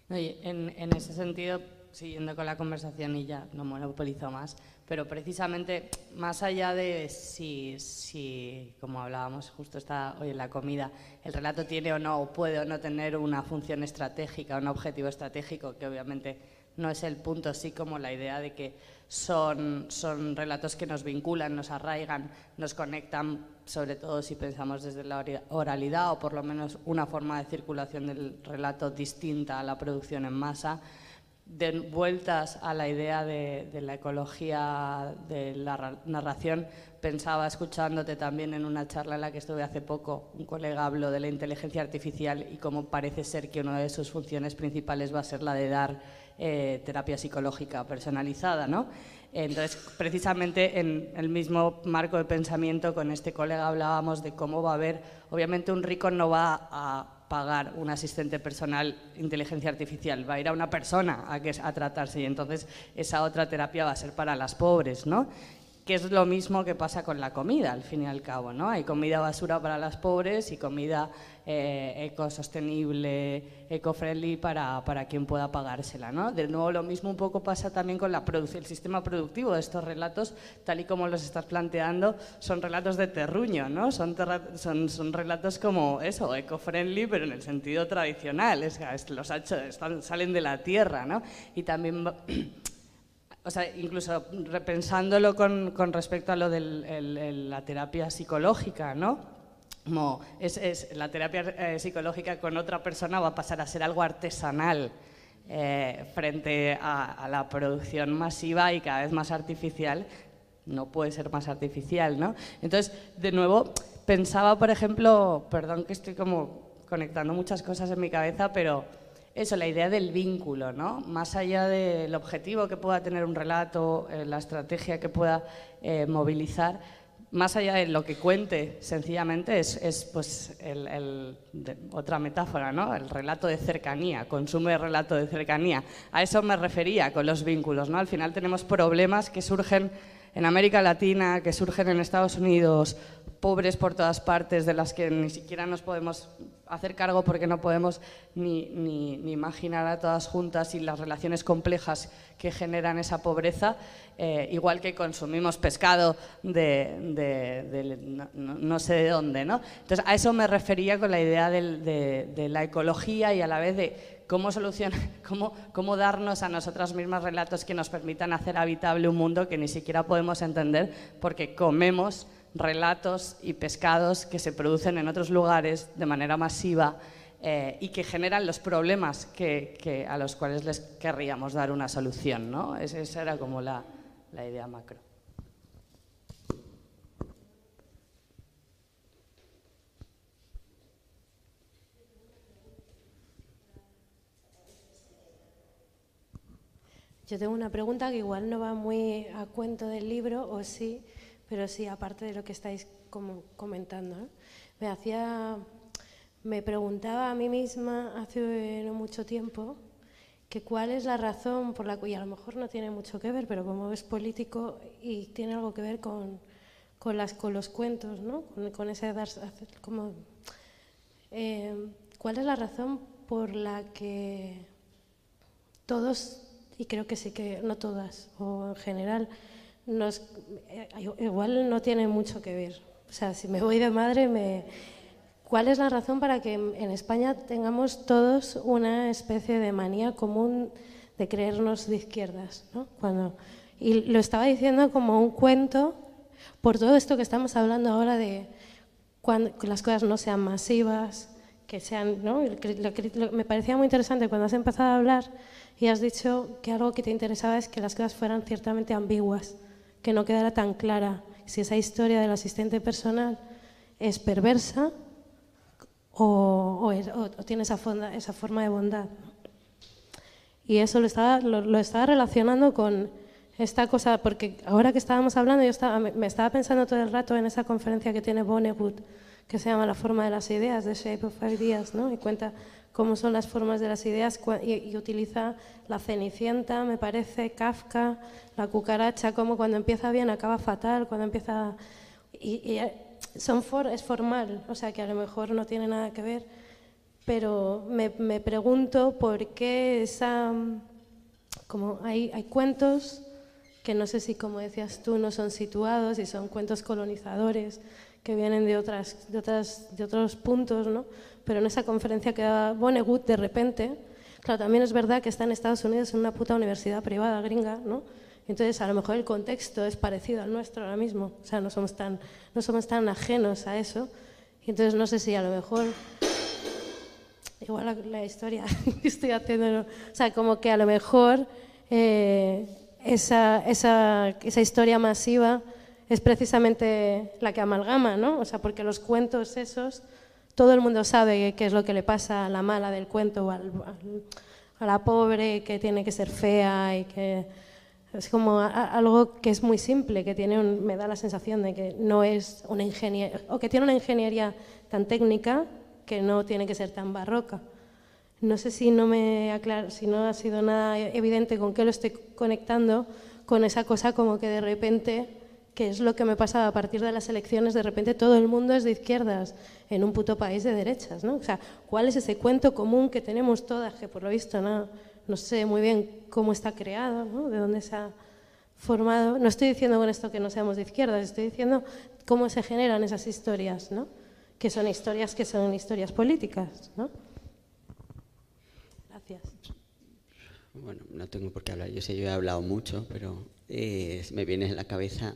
en, en ese sentido, siguiendo con la conversación y ya no monopolizo más, pero precisamente más allá de si, si, como hablábamos justo está hoy en la comida, el relato tiene o no, o puede o no tener una función estratégica, un objetivo estratégico, que obviamente no es el punto, sí como la idea de que son, son relatos que nos vinculan, nos arraigan, nos conectan, sobre todo si pensamos desde la oralidad o por lo menos una forma de circulación del relato distinta a la producción en masa de vueltas a la idea de, la ecología de la narración, pensaba escuchándote también en una charla en la que estuve hace poco, un colega habló de la inteligencia artificial y cómo parece ser que una de sus funciones principales va a ser la de dar eh, terapia psicológica personalizada, ¿no? Entonces, precisamente en el mismo marco de pensamiento con este colega hablábamos de cómo va a haber, obviamente un rico no va a pagar un asistente personal inteligencia artificial, va a ir a una persona a, que, a tratarse y entonces esa otra terapia va a ser para las pobres, ¿no? Que es lo mismo que pasa con la comida, al fin y al cabo. ¿no? Hay comida basura para las pobres y comida eh, ecosostenible, eco-friendly para, para, quien pueda pagársela. ¿no? De nuevo, lo mismo un poco pasa también con la el sistema productivo de estos relatos, tal y como los estás planteando, son relatos de terruño, ¿no? son, son, son relatos como eso, eco-friendly, pero en el sentido tradicional, es, los están, salen de la tierra. ¿no? Y también (clears throat) o sea, incluso repensándolo con, con respecto a lo de la terapia psicológica, ¿no? Como es, la terapia eh, psicológica con otra persona va a pasar a ser algo artesanal eh, frente a, la producción masiva y cada vez más artificial. No puede ser más artificial, ¿no? Entonces, de nuevo, pensaba, por ejemplo, perdón que estoy como conectando muchas cosas en mi cabeza, pero eso, la idea del vínculo, ¿no? Más allá del objetivo que pueda tener un relato, eh, la estrategia que pueda eh, movilizar, más allá de lo que cuente, sencillamente es, pues, otra metáfora, ¿no? El relato de cercanía, consumo de relato de cercanía. A eso me refería con los vínculos, ¿no? Al final tenemos problemas que surgen en América Latina, que surgen en Estados Unidos, pobres por todas partes, de las que ni siquiera nos podemos hacer cargo porque no podemos ni, ni, imaginar a todas juntas y las relaciones complejas que generan esa pobreza, eh, igual que consumimos pescado de, no, sé de dónde. ¿no? Entonces, a eso me refería con la idea de, la ecología y a la vez de cómo, solucionar, (laughs) cómo, cómo darnos a nosotras mismas relatos que nos permitan hacer habitable un mundo que ni siquiera podemos entender porque comemos relatos y pescados que se producen en otros lugares de manera masiva eh, y que generan los problemas que, a los cuales les querríamos dar una solución. ¿no? Esa era como la, la idea macro. Yo tengo una pregunta que igual no va muy a cuento del libro, o sí, pero sí, aparte de lo que estáis como comentando, me hacía, me preguntaba a mí misma hace no mucho tiempo que cuál es la razón por la que, y a lo mejor no tiene mucho que ver, pero como es político y tiene algo que ver con, con, los cuentos, ¿no? con, con ese dar, como, eh, ¿cuál es la razón por la que todos, y creo que sí que no todas, o en general, nos, eh, igual no tiene mucho que ver. O sea, si me voy de madre, me... ¿cuál es la razón para que en España tengamos todos una especie de manía común de creernos de izquierdas? ¿no? Cuando, y lo estaba diciendo como un cuento, por todo esto que estamos hablando ahora de cuando que las cosas no sean masivas, que sean, ¿no? me parecía muy interesante cuando has empezado a hablar y has dicho que algo que te interesaba es que las cosas fueran ciertamente ambiguas, que no quedara tan clara si esa historia del asistente personal es perversa o, tiene esa, esa, forma de bondad. Y eso lo estaba, lo, estaba relacionando con esta cosa, porque ahora que estábamos hablando, yo estaba, me estaba pensando todo el rato en esa conferencia que tiene Vonnegut, que se llama La forma de las ideas, The Shape of Ideas, ¿no? y cuenta cómo son las formas de las ideas y, utiliza la cenicienta, me parece, Kafka, la cucaracha, como cuando empieza bien acaba fatal, cuando empieza... Y, son for, es formal, o sea que a lo mejor no tiene nada que ver, pero me, me pregunto por qué esa... Como hay, hay cuentos que no sé si, como decías tú, no son situados y son cuentos colonizadores que vienen de, otras, de, otras, de otros puntos, ¿no? Pero en esa conferencia que da Vonnegut de repente, claro, también es verdad que está en Estados Unidos en una puta universidad privada gringa, ¿no? Entonces, a lo mejor el contexto es parecido al nuestro ahora mismo, o sea, no somos tan, no somos tan ajenos a eso. Entonces, no sé si a lo mejor, igual la, historia (laughs) que estoy haciendo, o sea, como que a lo mejor eh, esa, esa, esa historia masiva es precisamente la que amalgama, ¿no? O sea, porque los cuentos esos todo el mundo sabe qué es lo que le pasa a la mala del cuento a la pobre que tiene que ser fea y que es como algo que es muy simple, que tiene me da la sensación de que no es una ingeniería, o que tiene una ingeniería tan técnica que no tiene que ser tan barroca. No sé si no, me si no ha sido nada evidente con qué lo estoy conectando, con esa cosa como que de repente que es lo que me pasaba a partir de las elecciones, de repente todo el mundo es de izquierdas en un puto país de derechas, ¿no? O sea, ¿cuál es ese cuento común que tenemos todas, que por lo visto no, no sé muy bien cómo está creado, ¿no? De dónde se ha formado. No estoy diciendo con esto que no seamos de izquierdas, estoy diciendo cómo se generan esas historias, ¿no? Que son historias que son historias políticas, ¿no? Gracias. Bueno, no tengo por qué hablar. Yo sé, yo he hablado mucho, pero eh, me viene en la cabeza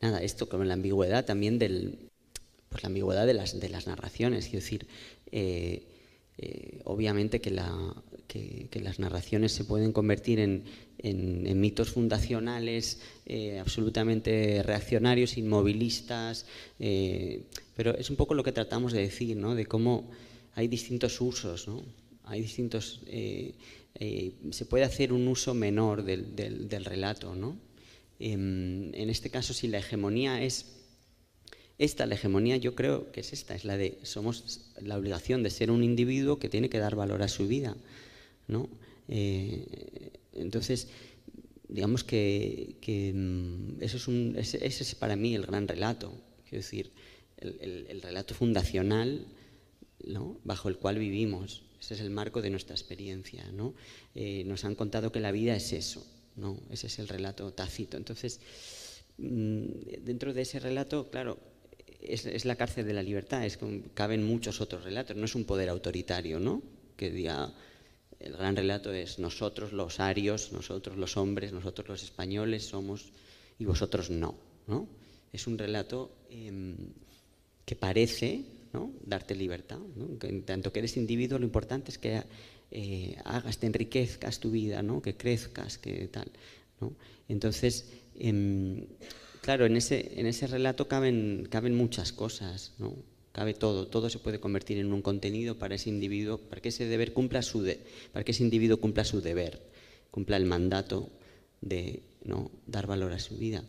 nada, esto como la ambigüedad también del, pues la ambigüedad de las, de las narraciones, quiero decir, eh, eh, obviamente que, la, que, las narraciones se pueden convertir en, en, mitos fundacionales eh, absolutamente reaccionarios, inmovilistas, pero es un poco lo que tratamos de decir, ¿no? de cómo hay distintos usos, ¿no? hay distintos... se puede hacer un uso menor del, del, del relato, ¿no? Em, en este caso, si la hegemonía es esta, la hegemonía yo creo que es esta, es la de somos la obligación de ser un individuo que tiene que dar valor a su vida, ¿no? Eh, entonces, digamos que, mm, eso es un, ese, es para mí el gran relato, quiero decir, el, relato fundacional ¿no? bajo el cual vivimos. Ese es el marco de nuestra experiencia. ¿no? Eh, nos han contado que la vida es eso, no, ese es el relato tácito. Entonces, mm, dentro de ese relato, claro, es, la cárcel de la libertad, es caben muchos otros relatos, no es un poder autoritario, ¿no? Que diga, el gran relato es nosotros los arios, nosotros los hombres, nosotros los españoles somos y vosotros no, ¿no? Es un relato em, que parece ¿no? darte libertad, tanto que eres individuo, lo importante es que eh, hagas, te enriquezcas tu vida, ¿no? que crezcas, que tal. ¿no? Entonces, em, claro, en ese, en ese relato caben, caben muchas cosas, ¿no? cabe todo, todo se puede convertir en un contenido para ese individuo, para que ese deber cumpla su de, para que ese individuo cumpla su deber, cumpla el mandato de ¿no? dar valor a su vida.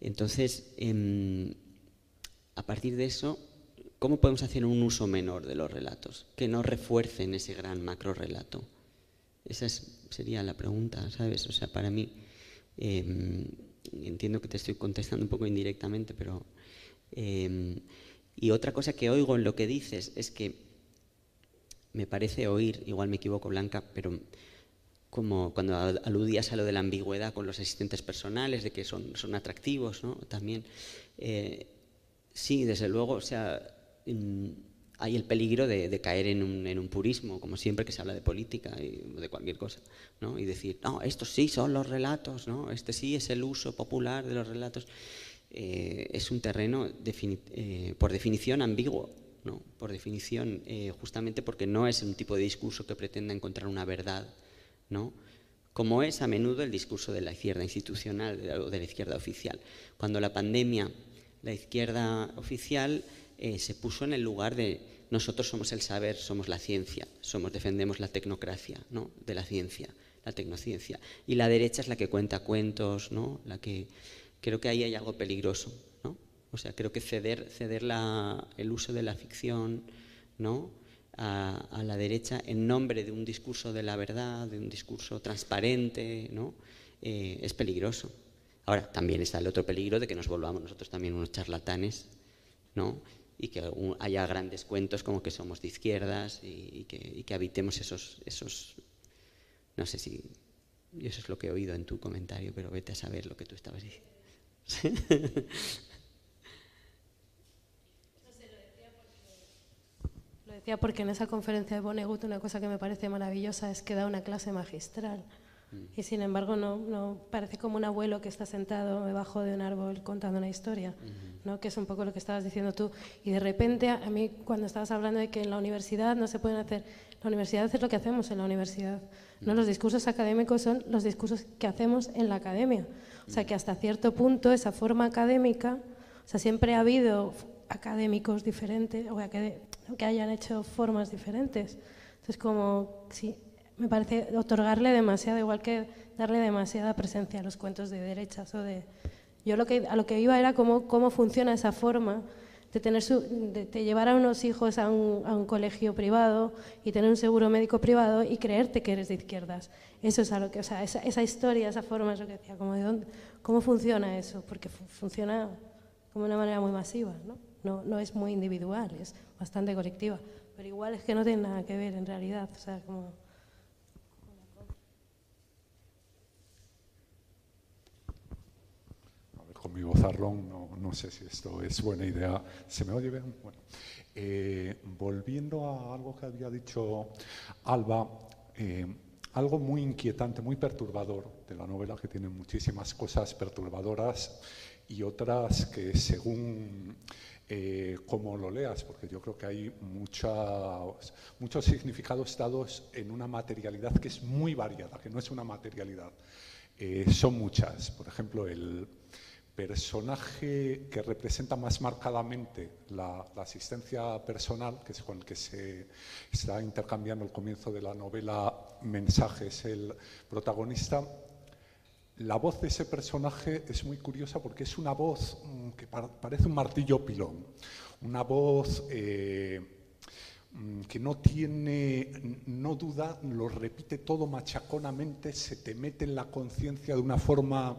Entonces, em, a partir de eso, ¿Cómo podemos hacer un uso menor de los relatos que no refuercen ese gran macro relato? Esa sería la pregunta, ¿sabes? O sea, para mí, em, entiendo que te estoy contestando un poco indirectamente, pero... Em, y otra cosa que oigo en lo que dices es que me parece oír, igual me equivoco Blanca, pero como cuando aludías a lo de la ambigüedad con los asistentes personales, de que son, son atractivos, ¿no? También, eh, sí, desde luego, o sea, hay el peligro de, caer en un, purismo, como siempre que se habla de política y de cualquier cosa, ¿no? y decir, no, estos sí son los relatos, ¿no? este sí es el uso popular de los relatos. eh, es un terreno eh, por definición ambiguo, ¿no? por definición eh, justamente porque no es un tipo de discurso que pretenda encontrar una verdad, ¿no? como es a menudo el discurso de la izquierda institucional o de la izquierda oficial. Cuando la pandemia, la izquierda oficial se puso en el lugar de nosotros somos el saber, somos la ciencia, somos defendemos la tecnocracia ¿no? de la ciencia, la tecnociencia. Y la derecha es la que cuenta cuentos, ¿no? la que creo que ahí hay algo peligroso, ¿no? O sea, creo que ceder, ceder el uso de la ficción, ¿no? A, la derecha en nombre de un discurso de la verdad, de un discurso transparente, ¿no? Eh, es peligroso. Ahora, también está el otro peligro de que nos volvamos nosotros también unos charlatanes, ¿no? Y que haya grandes cuentos como que somos de izquierdas y, que, habitemos esos, esos, no sé si, eso es lo que he oído en tu comentario, pero vete a saber lo que tú estabas diciendo. (laughs) Lo decía porque en esa conferencia de Vonnegut una cosa que me parece maravillosa es que da una clase magistral. Y sin embargo no, no, parece como un abuelo que está sentado debajo de un árbol contando una historia, ¿no? que es un poco lo que estabas diciendo tú. Y de repente a mí cuando estabas hablando de que en la universidad no se pueden hacer, la universidad es lo que hacemos en la universidad. ¿no? Los discursos académicos son los discursos que hacemos en la academia. O sea que hasta cierto punto esa forma académica, o sea, siempre ha habido académicos diferentes, o que, que hayan hecho formas diferentes. Entonces, como, sí, me parece otorgarle demasiado, igual que darle demasiada presencia a los cuentos de derechas o de... Yo lo que, a lo que iba era cómo, cómo funciona esa forma de, tener de, llevar a unos hijos a un, a un, colegio privado y tener un seguro médico privado y creerte que eres de izquierdas. Eso es a lo que, o sea, esa, esa historia, esa forma es lo que decía, como de dónde, cómo funciona eso, porque funciona como de una manera muy masiva, ¿no? ¿no? No es muy individual, es bastante colectiva, pero igual es que no tiene nada que ver en realidad, o sea, como... con mi vozarrón, no, no, sé si esto es buena idea. ¿Se me oye bien? Bueno, eh, volviendo a algo que había dicho Alba, eh, algo muy inquietante, muy perturbador de la novela, que tiene muchísimas cosas perturbadoras y otras que según eh, cómo lo leas, porque yo creo que hay muchos, muchos significados dados en una materialidad que es muy variada, que no es una materialidad. son muchas. Por ejemplo, el, personaje que representa más marcadamente la, asistencia personal, que es con el que se está intercambiando el comienzo de la novela Mensajes, el protagonista, la voz de ese personaje es muy curiosa porque es una voz mm, que parece un martillo pilón, una voz eh, que no tiene, no duda, lo repite todo machaconamente, se te mete en la conciencia de una forma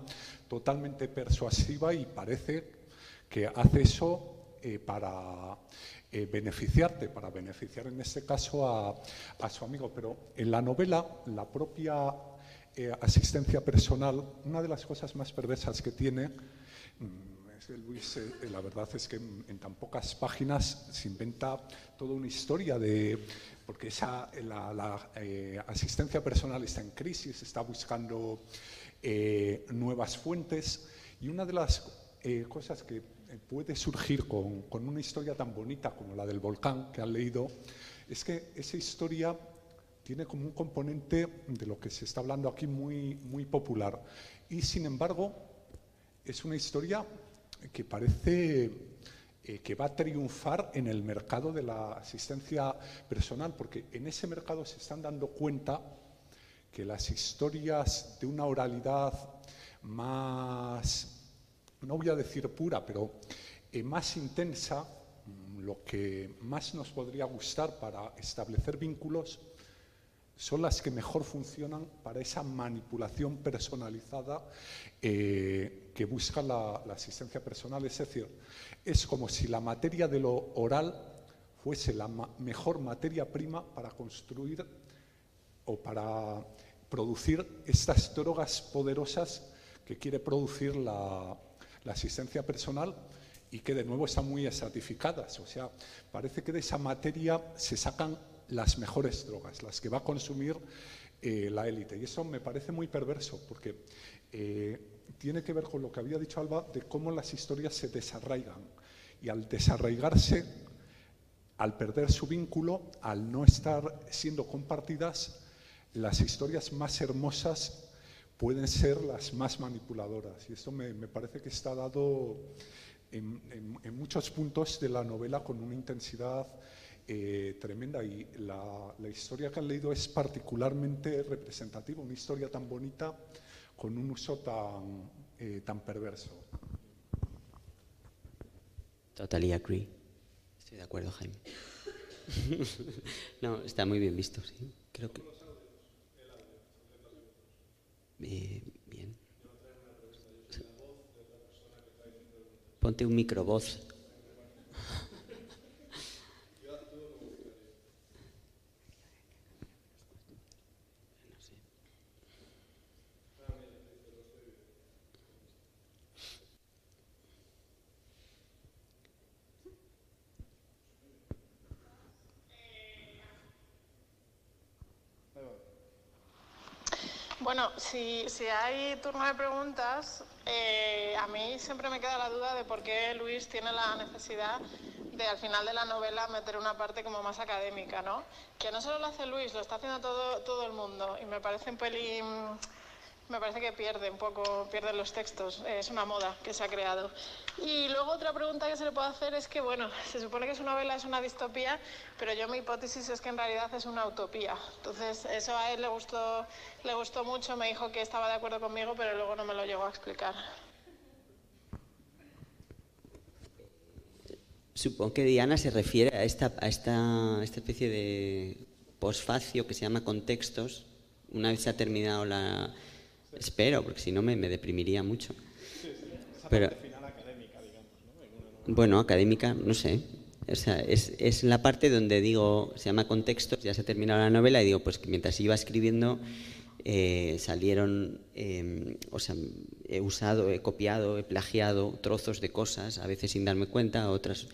totalmente persuasiva y parece que hace eso eh, para eh, beneficiarte, para beneficiar en este caso a, su amigo. Pero en la novela, la propia eh, asistencia personal, una de las cosas más perversas que tiene, mm, es que Luis, la verdad es que en, tan pocas páginas se inventa toda una historia de porque esa, la, la asistencia personal está en crisis, está buscando eh, nuevas fuentes. Y una de las eh, cosas que eh, puede surgir con, con, una historia tan bonita como la del volcán que han leído es que esa historia tiene como un componente de lo que se está hablando aquí muy, muy popular. Y sin embargo, es una historia que parece que va a triunfar en el mercado de la asistencia personal, porque en ese mercado se están dando cuenta que las historias de una oralidad más, no voy a decir pura, pero eh, más intensa, mm, lo que más nos podría gustar para establecer vínculos son las que mejor funcionan para esa manipulación personalizada eh, que busca la, la, asistencia personal. Es decir, es como si la materia de lo oral fuese la mejor materia prima para construir o para producir estas drogas poderosas que quiere producir la, asistencia personal y que de nuevo están muy estratificadas. O sea, parece que de esa materia se sacan las mejores drogas, las que va a consumir eh, la élite. Y eso me parece muy perverso, porque eh, tiene que ver con lo que había dicho Alba de cómo las historias se desarraigan. Y al desarraigarse, al perder su vínculo, al no estar siendo compartidas, las historias más hermosas pueden ser las más manipuladoras. Y esto me, parece que está dado en, muchos puntos de la novela con una intensidad eh, tremenda. Y la, historia que han leído es particularmente representativa, una historia tan bonita con un uso tan, eh, tan perverso. Totally agree. Estoy de acuerdo, Jaime. (laughs) no, está muy bien visto, sí. Creo que. Eh, bien. Ponte un microvoz. Bueno, si, hay turno de preguntas, eh, a mí siempre me queda la duda de por qué Luis tiene la necesidad de al final de la novela meter una parte como más académica, ¿no? Que no solo lo hace Luis, lo está haciendo todo, todo el mundo y me parece un pelín me parece que pierde un poco, pierde los textos. Es una moda que se ha creado. Y luego otra pregunta que se le puede hacer es que, bueno, se supone que su novela es una distopía, pero yo mi hipótesis es que en realidad es una utopía. Entonces, eso a él le gustó, le gustó mucho, me dijo que estaba de acuerdo conmigo, pero luego no me lo llegó a explicar. Supongo que Diana se refiere a esta, a esta especie de posfacio que se llama contextos, una vez se ha terminado la, Espero, porque si no me, deprimiría mucho. Pero, bueno, académica, no sé. O sea, es, es, la parte donde digo, se llama contextos, ya se ha terminado la novela y digo, pues que mientras iba escribiendo eh, salieron, em, o sea, he usado, he copiado, he plagiado trozos de cosas, a veces sin darme cuenta, otras,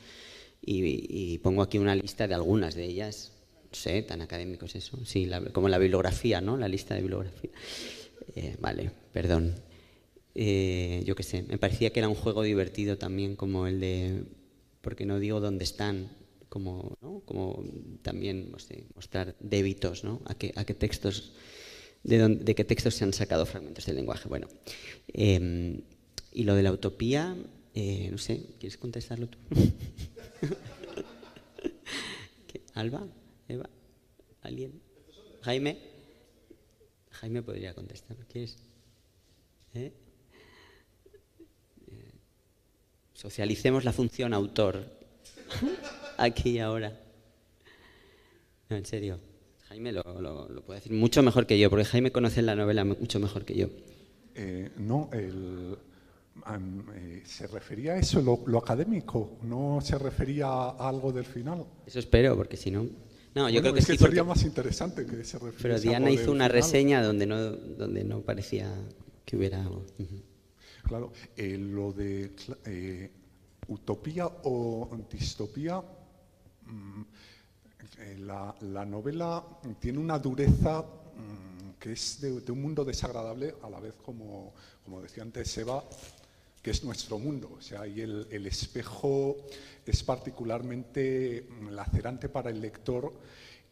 y, pongo aquí una lista de algunas de ellas, no sé, tan académico es eso, sí, como la bibliografía, ¿no? La lista de bibliografía. Eh, vale, perdón. Eh, yo qué sé, me parecía que era un juego divertido también, como el de, porque no digo dónde están, como, como también mostrar débitos, ¿no? A qué, a qué textos, de, de, qué textos se han sacado fragmentos del lenguaje. Bueno, em, y lo de la utopía, eh, no sé, ¿quieres contestarlo tú? (laughs) ¿Alba? ¿Eva? ¿Alguien? ¿Jaime? Jaime podría contestar. ¿Quieres? ¿Eh? ¿Eh? Socialicemos la función autor (laughs) aquí y ahora. No, en serio. Jaime lo, puede decir mucho mejor que yo, porque Jaime conoce la novela mucho mejor que yo. Eh, no, se refería a eso, lo, lo, académico, no se refería a algo del final. Eso espero, porque si no. No, yo creo que, es que sería más interesante que se Pero Diana hizo una reseña donde no, donde no parecía que hubiera algo. Claro, eh, lo de eh, utopía o distopía, mm, eh, la, novela tiene una dureza mm, que es de, un mundo desagradable, a la vez como, como decía antes Seba, que es nuestro mundo. O sea, y el, espejo es particularmente lacerante para el lector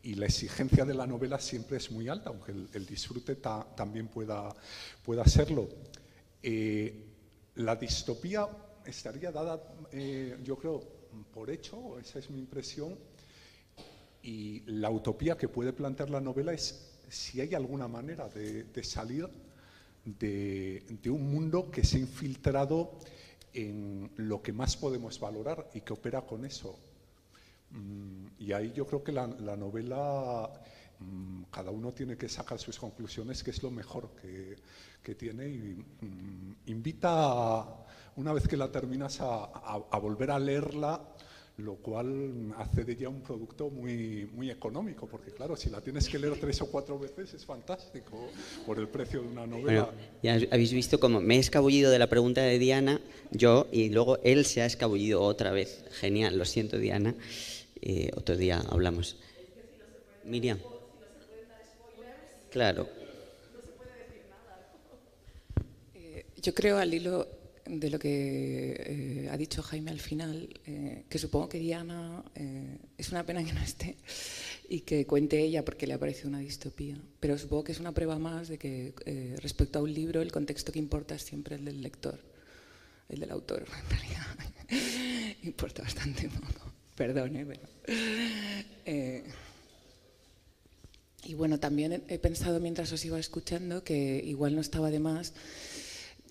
y la exigencia de la novela siempre es muy alta, aunque el, disfrute también pueda, pueda serlo. Eh, la distopía estaría dada, eh, yo creo, por hecho, esa es mi impresión, y la utopía que puede plantear la novela es si hay alguna manera de salir de, un mundo que se ha infiltrado en lo que más podemos valorar y que opera con eso. Mm, y ahí yo creo que la, novela, mm, cada uno tiene que sacar sus conclusiones, que es lo mejor que, tiene, y mm, invita, una vez que la terminas, a volver a leerla lo cual hace de ella un producto muy, muy económico, porque claro, si la tienes que leer tres o cuatro veces es fantástico por el precio de una novela. Bueno, ya habéis visto cómo me he escabullido de la pregunta de Diana, yo, y luego él se ha escabullido otra vez. Genial, lo siento Diana, eh, otro día hablamos. Miriam. Claro. yo creo al hilo de lo que eh, ha dicho Jaime al final, eh, que supongo que Diana, eh, es una pena que no esté y que cuente ella porque le ha parecido una distopía, pero supongo que es una prueba más de que respecto a un libro el contexto que importa es siempre el del lector, el del autor, (laughs) en realidad. (laughs) Importa bastante poco, perdón, pero... y bueno, también he pensado mientras os iba escuchando que igual no estaba de más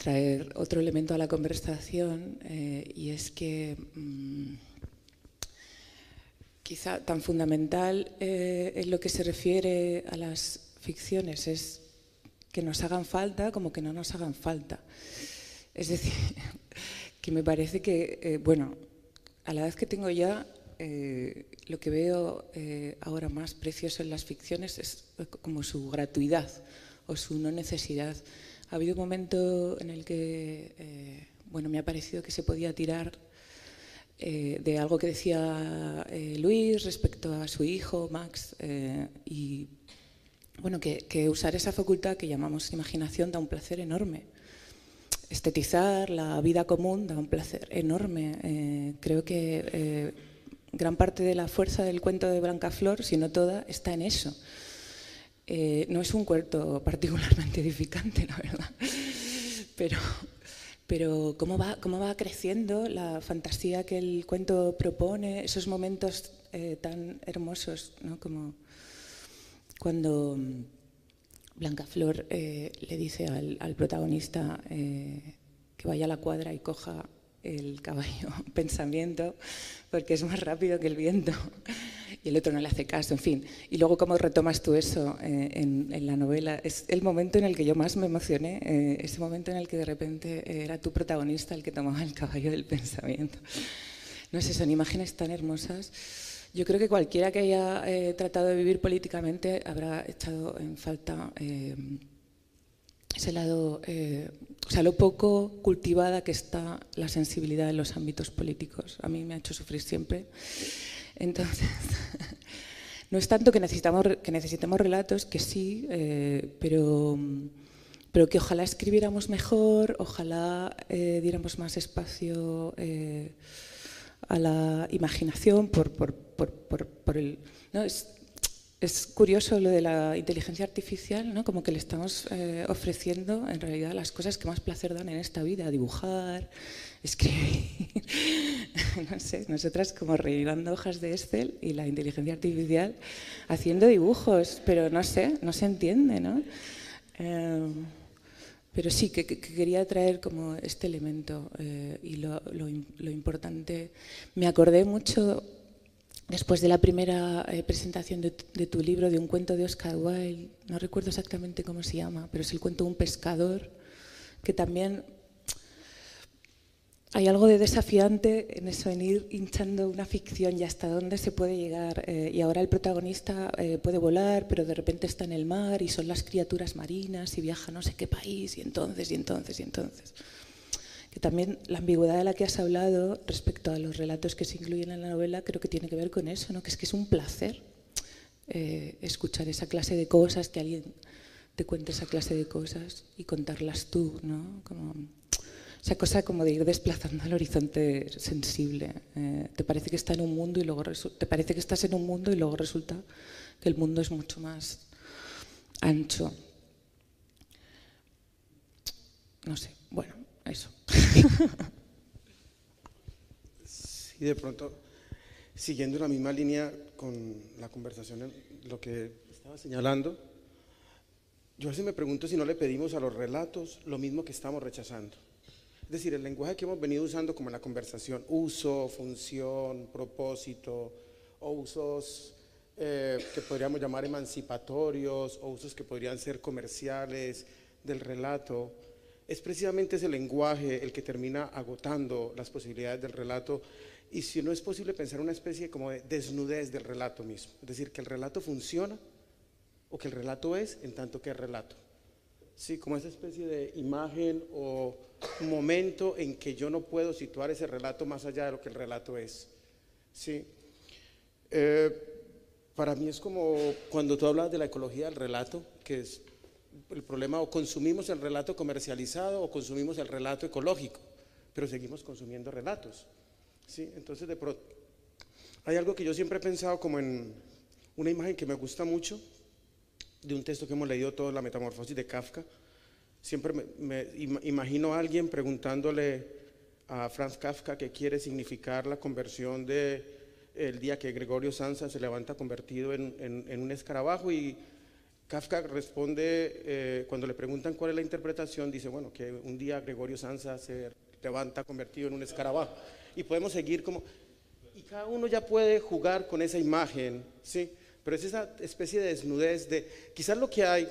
traer otro elemento a la conversación eh, y es que mm, quizá tan fundamental eh, en lo que se refiere a las ficciones es que nos hagan falta como que no nos hagan falta. Es decir, (laughs) que me parece que, eh, bueno, a la edad que tengo ya, lo que veo ahora más precioso en las ficciones es como su gratuidad o su no necesidad ha habido un momento en el que eh, bueno, me ha parecido que se podía tirar eh, de algo que decía eh, Luis respecto a su hijo, Max, y bueno, que, usar esa facultad que llamamos imaginación da un placer enorme. Estetizar la vida común da un placer enorme. creo que gran parte de la fuerza del cuento de Blanca Flor, si no toda, está en eso. Eh, no es un cuento (laughs) particularmente edificante, la verdad, pero, pero cómo, va, cómo va creciendo la fantasía que el cuento propone, esos momentos eh, tan hermosos, ¿no? como cuando Blanca Flor eh, le dice al protagonista que vaya a la cuadra y coja el caballo (laughs) pensamiento, porque es más rápido que el viento y el otro no le hace caso, en fin. Y luego cómo retomas tú eso eh, en, la novela. Es el momento en el que yo más me emocioné, eh, ese momento en el que de repente era tu protagonista el que tomaba el caballo del pensamiento. No sé, son imágenes tan hermosas. Yo creo que cualquiera que haya eh, tratado de vivir políticamente habrá echado en falta ese lado, o sea, lo poco cultivada que está la sensibilidad en los ámbitos políticos. A mí me ha hecho sufrir siempre. Entonces, (laughs) no es tanto que, necesitamos, que necesitemos relatos, que sí, eh, pero, pero que ojalá escribiéramos mejor, ojalá eh, diéramos más espacio eh, a la imaginación por, por, por, el... ¿no? Es, es, curioso lo de la inteligencia artificial, ¿no? como que le estamos ofreciendo en realidad las cosas que más placer dan en esta vida, dibujar, (laughs) escribir, (laughs) no sé, nosotras como rellenando hojas de Excel y la inteligencia artificial haciendo dibujos, pero no sé, no se entiende, ¿no? Eh, pero sí, que, quería traer como este elemento eh, y lo, importante. Me acordé mucho después de la primera eh, presentación de, tu libro, de un cuento de Oscar Wilde, no recuerdo exactamente cómo se llama, pero es el cuento de un pescador, que también hay algo de desafiante en eso, en ir hinchando una ficción y hasta dónde se puede llegar. Eh, y ahora el protagonista eh, puede volar, pero de repente está en el mar y son las criaturas marinas y viaja a no sé qué país y entonces, y entonces, y entonces. Que también la ambigüedad de la que has hablado respecto a los relatos que se incluyen en la novela creo que tiene que ver con eso, ¿no? que es que es un placer eh, escuchar esa clase de cosas, que alguien te cuente esa clase de cosas y contarlas tú. ¿no? Como, esa cosa como de ir desplazando al horizonte sensible. Eh, te parece que está en un mundo y luego te parece que estás en un mundo y luego resulta que el mundo es mucho más ancho. No sé, bueno, eso. Sí, de pronto, siguiendo la misma línea con la conversación, lo que estaba señalando, yo a veces me pregunto si no le pedimos a los relatos lo mismo que estamos rechazando. Es decir, el lenguaje que hemos venido usando como en la conversación, uso, función, propósito, o usos eh, que podríamos llamar emancipatorios, o usos que podrían ser comerciales del relato, es precisamente ese lenguaje el que termina agotando las posibilidades del relato y si no es posible pensar una especie como de desnudez del relato mismo, es decir, que el relato funciona o que el relato es en tanto que es relato. Sí, como esa especie de imagen o momento en que yo no puedo situar ese relato más allá de lo que el relato es. Sí. Eh, para mí es como cuando tú hablas de la ecología del relato, que es el problema o consumimos el relato comercializado o consumimos el relato ecológico, pero seguimos consumiendo relatos. ¿sí? Entonces, de pronto, hay algo que yo siempre he pensado como en una imagen que me gusta mucho, de un texto que hemos leído todos, La Metamorfosis de Kafka. Siempre me, me im- imagino a alguien preguntándole a Franz Kafka qué quiere significar la conversión de día que Gregorio Sansa se levanta convertido en un escarabajo y Kafka responde, eh, cuando le preguntan cuál es la interpretación, dice, bueno, que un día Gregorio Sansa se levanta convertido en un escarabajo. Y podemos seguir como... Y cada uno ya puede jugar con esa imagen, ¿sí? Pero es esa especie de desnudez de... Quizás lo que hay,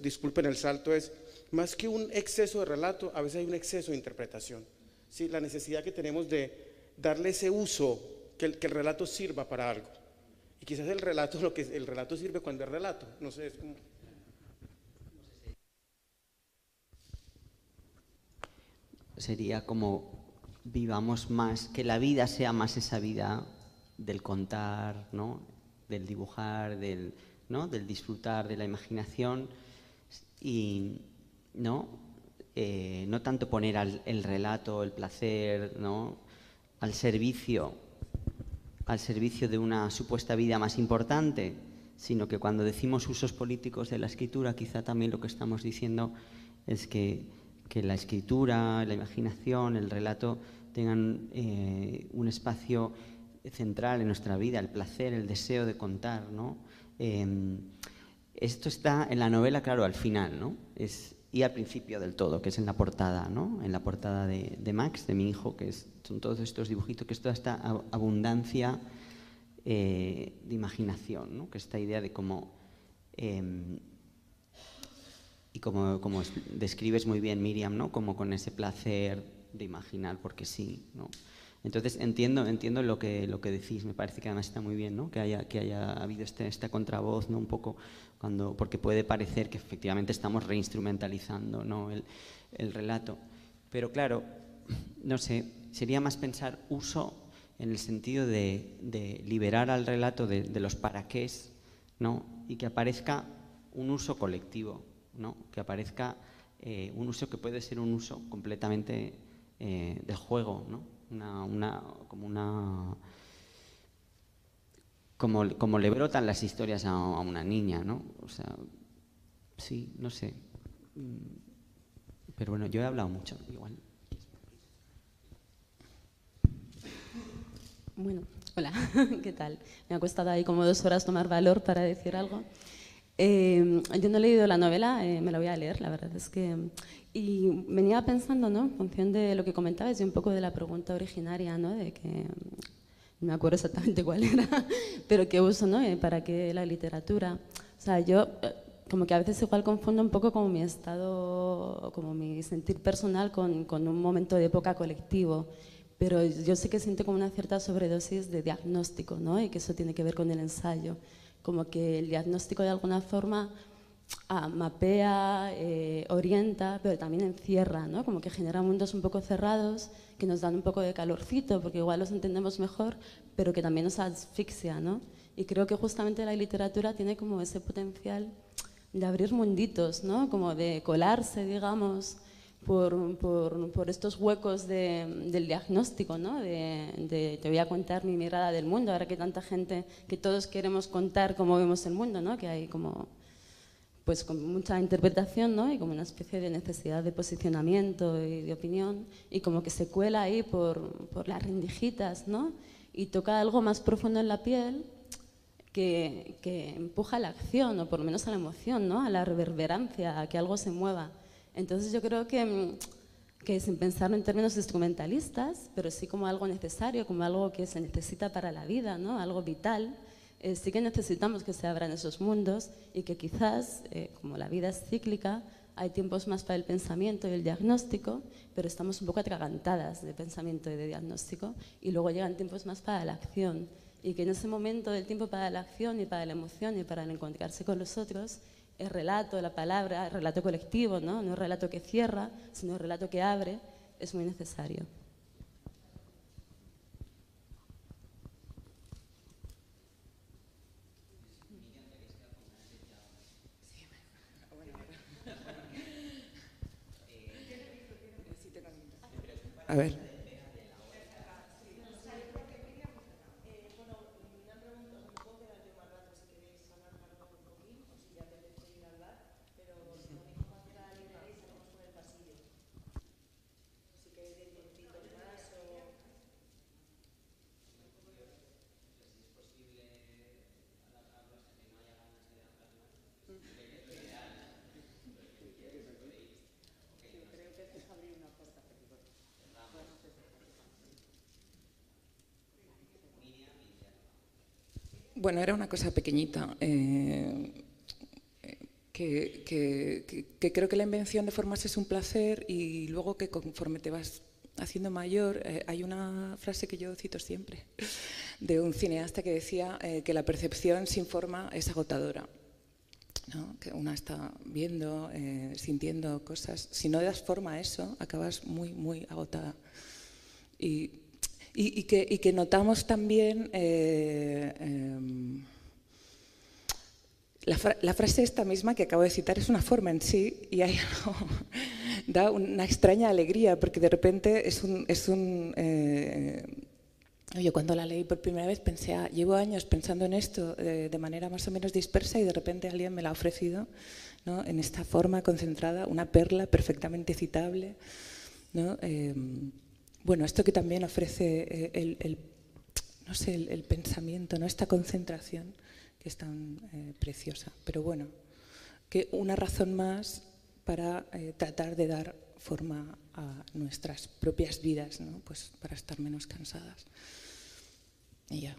disculpen el salto, es más que un exceso de relato, a veces hay un exceso de interpretación. ¿sí? La necesidad que tenemos de darle ese uso, que el, que el relato sirva para algo. Y quizás el relato, lo que el relato sirve cuando es relato. No sé, es como... sería como vivamos más, que la vida sea más esa vida del contar, ¿no? del dibujar, del, ¿no? del disfrutar de la imaginación y no, Eh, no tanto poner al- el relato, el placer, ¿no? al servicio, al servicio de una supuesta vida más importante, sino que cuando decimos usos políticos de la escritura, quizá también lo que estamos diciendo es que, que la escritura, la imaginación, el relato tengan eh, un espacio central en nuestra vida, el placer, el deseo de contar, ¿no? Em, esto está en la novela, claro, al final, ¿no? Y al principio del todo, que es en la portada, ¿no? En la portada de, Max, de mi hijo, que son todos estos dibujitos, que es toda esta ab- abundancia eh, de imaginación, ¿no? Que esta idea de cómo... em, y como, como es- describes muy bien, Miriam, ¿no? Como con ese placer de imaginar, porque sí, ¿no? Entonces entiendo, entiendo lo que, lo que decís, me parece que además está muy bien, ¿no? Que haya, que haya habido este, esta contravoz, ¿no? Un poco cuando, porque puede parecer que efectivamente estamos reinstrumentalizando, ¿no? El, el relato. Pero claro, no sé, sería más pensar uso en el sentido de, de liberar al relato de, de los paraqués, ¿no? Y que aparezca un uso colectivo, ¿no? Que aparezca eh, un uso que puede ser un uso completamente eh, del juego, ¿no? Una, una, como una como, como le brotan las historias a, una niña, ¿no? O sea, sí, no sé. Mm, Pero bueno, yo he hablado mucho, igual. Bueno, hola, (laughs) ¿qué tal? Me ha costado ahí como dos horas tomar valor para decir algo. Eh, yo no he leído la novela, eh, me la voy a leer, la verdad es que... Y venía pensando, ¿no? En función de lo que comentabas y un poco de la pregunta originaria, ¿no? De que... No me acuerdo exactamente (laughs) cuál era, pero qué uso, ¿no? Eh, ¿Para qué la literatura? O sea, yo eh, como que a veces igual confundo un poco como mi estado, como mi sentir personal con, con un momento de época colectivo pero yo sé que siento como una cierta sobredosis de diagnóstico, ¿no? Y que eso tiene que ver con el ensayo, como que el diagnóstico de alguna forma ah, mapea, eh, orienta, pero también encierra, ¿no? Como que genera mundos un poco cerrados que nos dan un poco de calorcito, porque igual los entendemos mejor, pero que también nos asfixia, ¿no? Y creo que justamente la literatura tiene como ese potencial de abrir munditos, ¿no? Como de colarse, digamos, por, por, estos huecos de- del diagnóstico, ¿no? De, de te voy a contar mi mirada del mundo, ahora que tanta gente, que todos queremos contar cómo vemos el mundo, ¿no? Que hay como pues con mucha interpretación ¿no? y como una especie de necesidad de posicionamiento y de opinión y como que se cuela ahí por, por las rendijitas ¿no? y toca algo más profundo en la piel que, que empuja a la acción o por lo menos a la emoción, ¿no? a la reverberancia, a que algo se mueva. Entonces yo creo que, que sin pensarlo en términos instrumentalistas, pero sí como algo necesario, como algo que se necesita para la vida, ¿no? algo vital, eh, sí que necesitamos que se abran esos mundos y que quizás, eh, como la vida es cíclica, hay tiempos más para el pensamiento y el diagnóstico, pero estamos un poco atragantadas de pensamiento y de diagnóstico, y luego llegan tiempos más para la acción. Y que en ese momento del tiempo para la acción y para la emoción y para el encontrarse con los otros, el relato, la palabra, el relato colectivo, ¿no? no el relato que cierra, sino el relato que abre, es muy necesario. A ver. Bueno, era una cosa pequeñita. Eh, que, creo que la invención de formas es un placer y luego que conforme te vas haciendo mayor, eh, hay una frase que yo cito siempre de un cineasta que decía eh, que la percepción sin forma es agotadora. ¿no? Que una está viendo, sintiendo cosas. Si no das forma a eso, acabas muy, muy agotada. Y y, que, notamos también eh, em, la, frase esta misma que acabo de citar es una forma en sí y hay (laughs) da una extraña alegría porque de repente es un... Es un eh, yo cuando la leí por primera vez pensé, ah, llevo años pensando en esto eh, de manera más o menos dispersa y de repente alguien me la ha ofrecido ¿no? en esta forma concentrada, una perla perfectamente citable. ¿no? Em, bueno, esto que también ofrece eh, el, no sé, el, pensamiento, ¿no? esta concentración que es tan eh, preciosa. Pero bueno, que una razón más para eh, tratar de dar forma a nuestras propias vidas, ¿no? pues para estar menos cansadas. Y ya.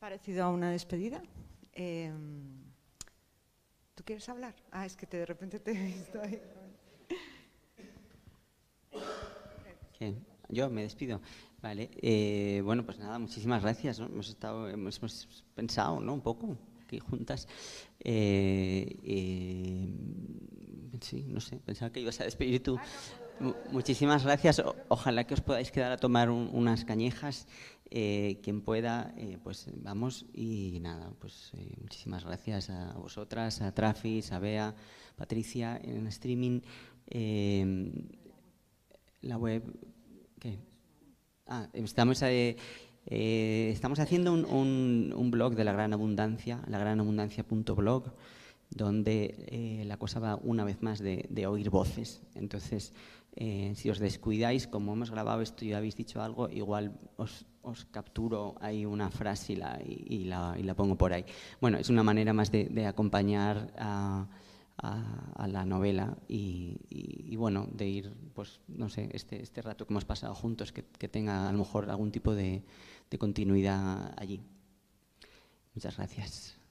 Parecido a una despedida. Em, ¿Tú quieres hablar? Ah, es que te, de repente te (laughs) he visto ahí. Yo me despido. Vale. Eh, bueno, pues nada, muchísimas gracias. Hemos, estado, hemos, pensado ¿no? un poco aquí juntas. Eh, eh, sí, no sé, pensaba que ibas a despedir tú. Muchísimas gracias. ojalá que os podáis quedar a tomar unas cañejas. Eh, quien pueda, eh, pues vamos y nada, pues eh, muchísimas gracias a vosotras, a Trafis, a Bea, Patricia en streaming, la web, ¿qué? Ah, estamos, estamos haciendo un, un, blog de la gran abundancia, lagranabundancia.blog, donde la cosa va una vez más de, de oír voces. Entonces, eh, si os descuidáis, como hemos grabado esto y habéis dicho algo, igual os, capturo ahí una frase y la, y, la, pongo por ahí. Bueno, es una manera más de, acompañar a, la novela y, bueno, de ir, pues no sé, este, este rato que hemos pasado juntos, que, tenga a lo mejor algún tipo de continuidad allí. Muchas gracias.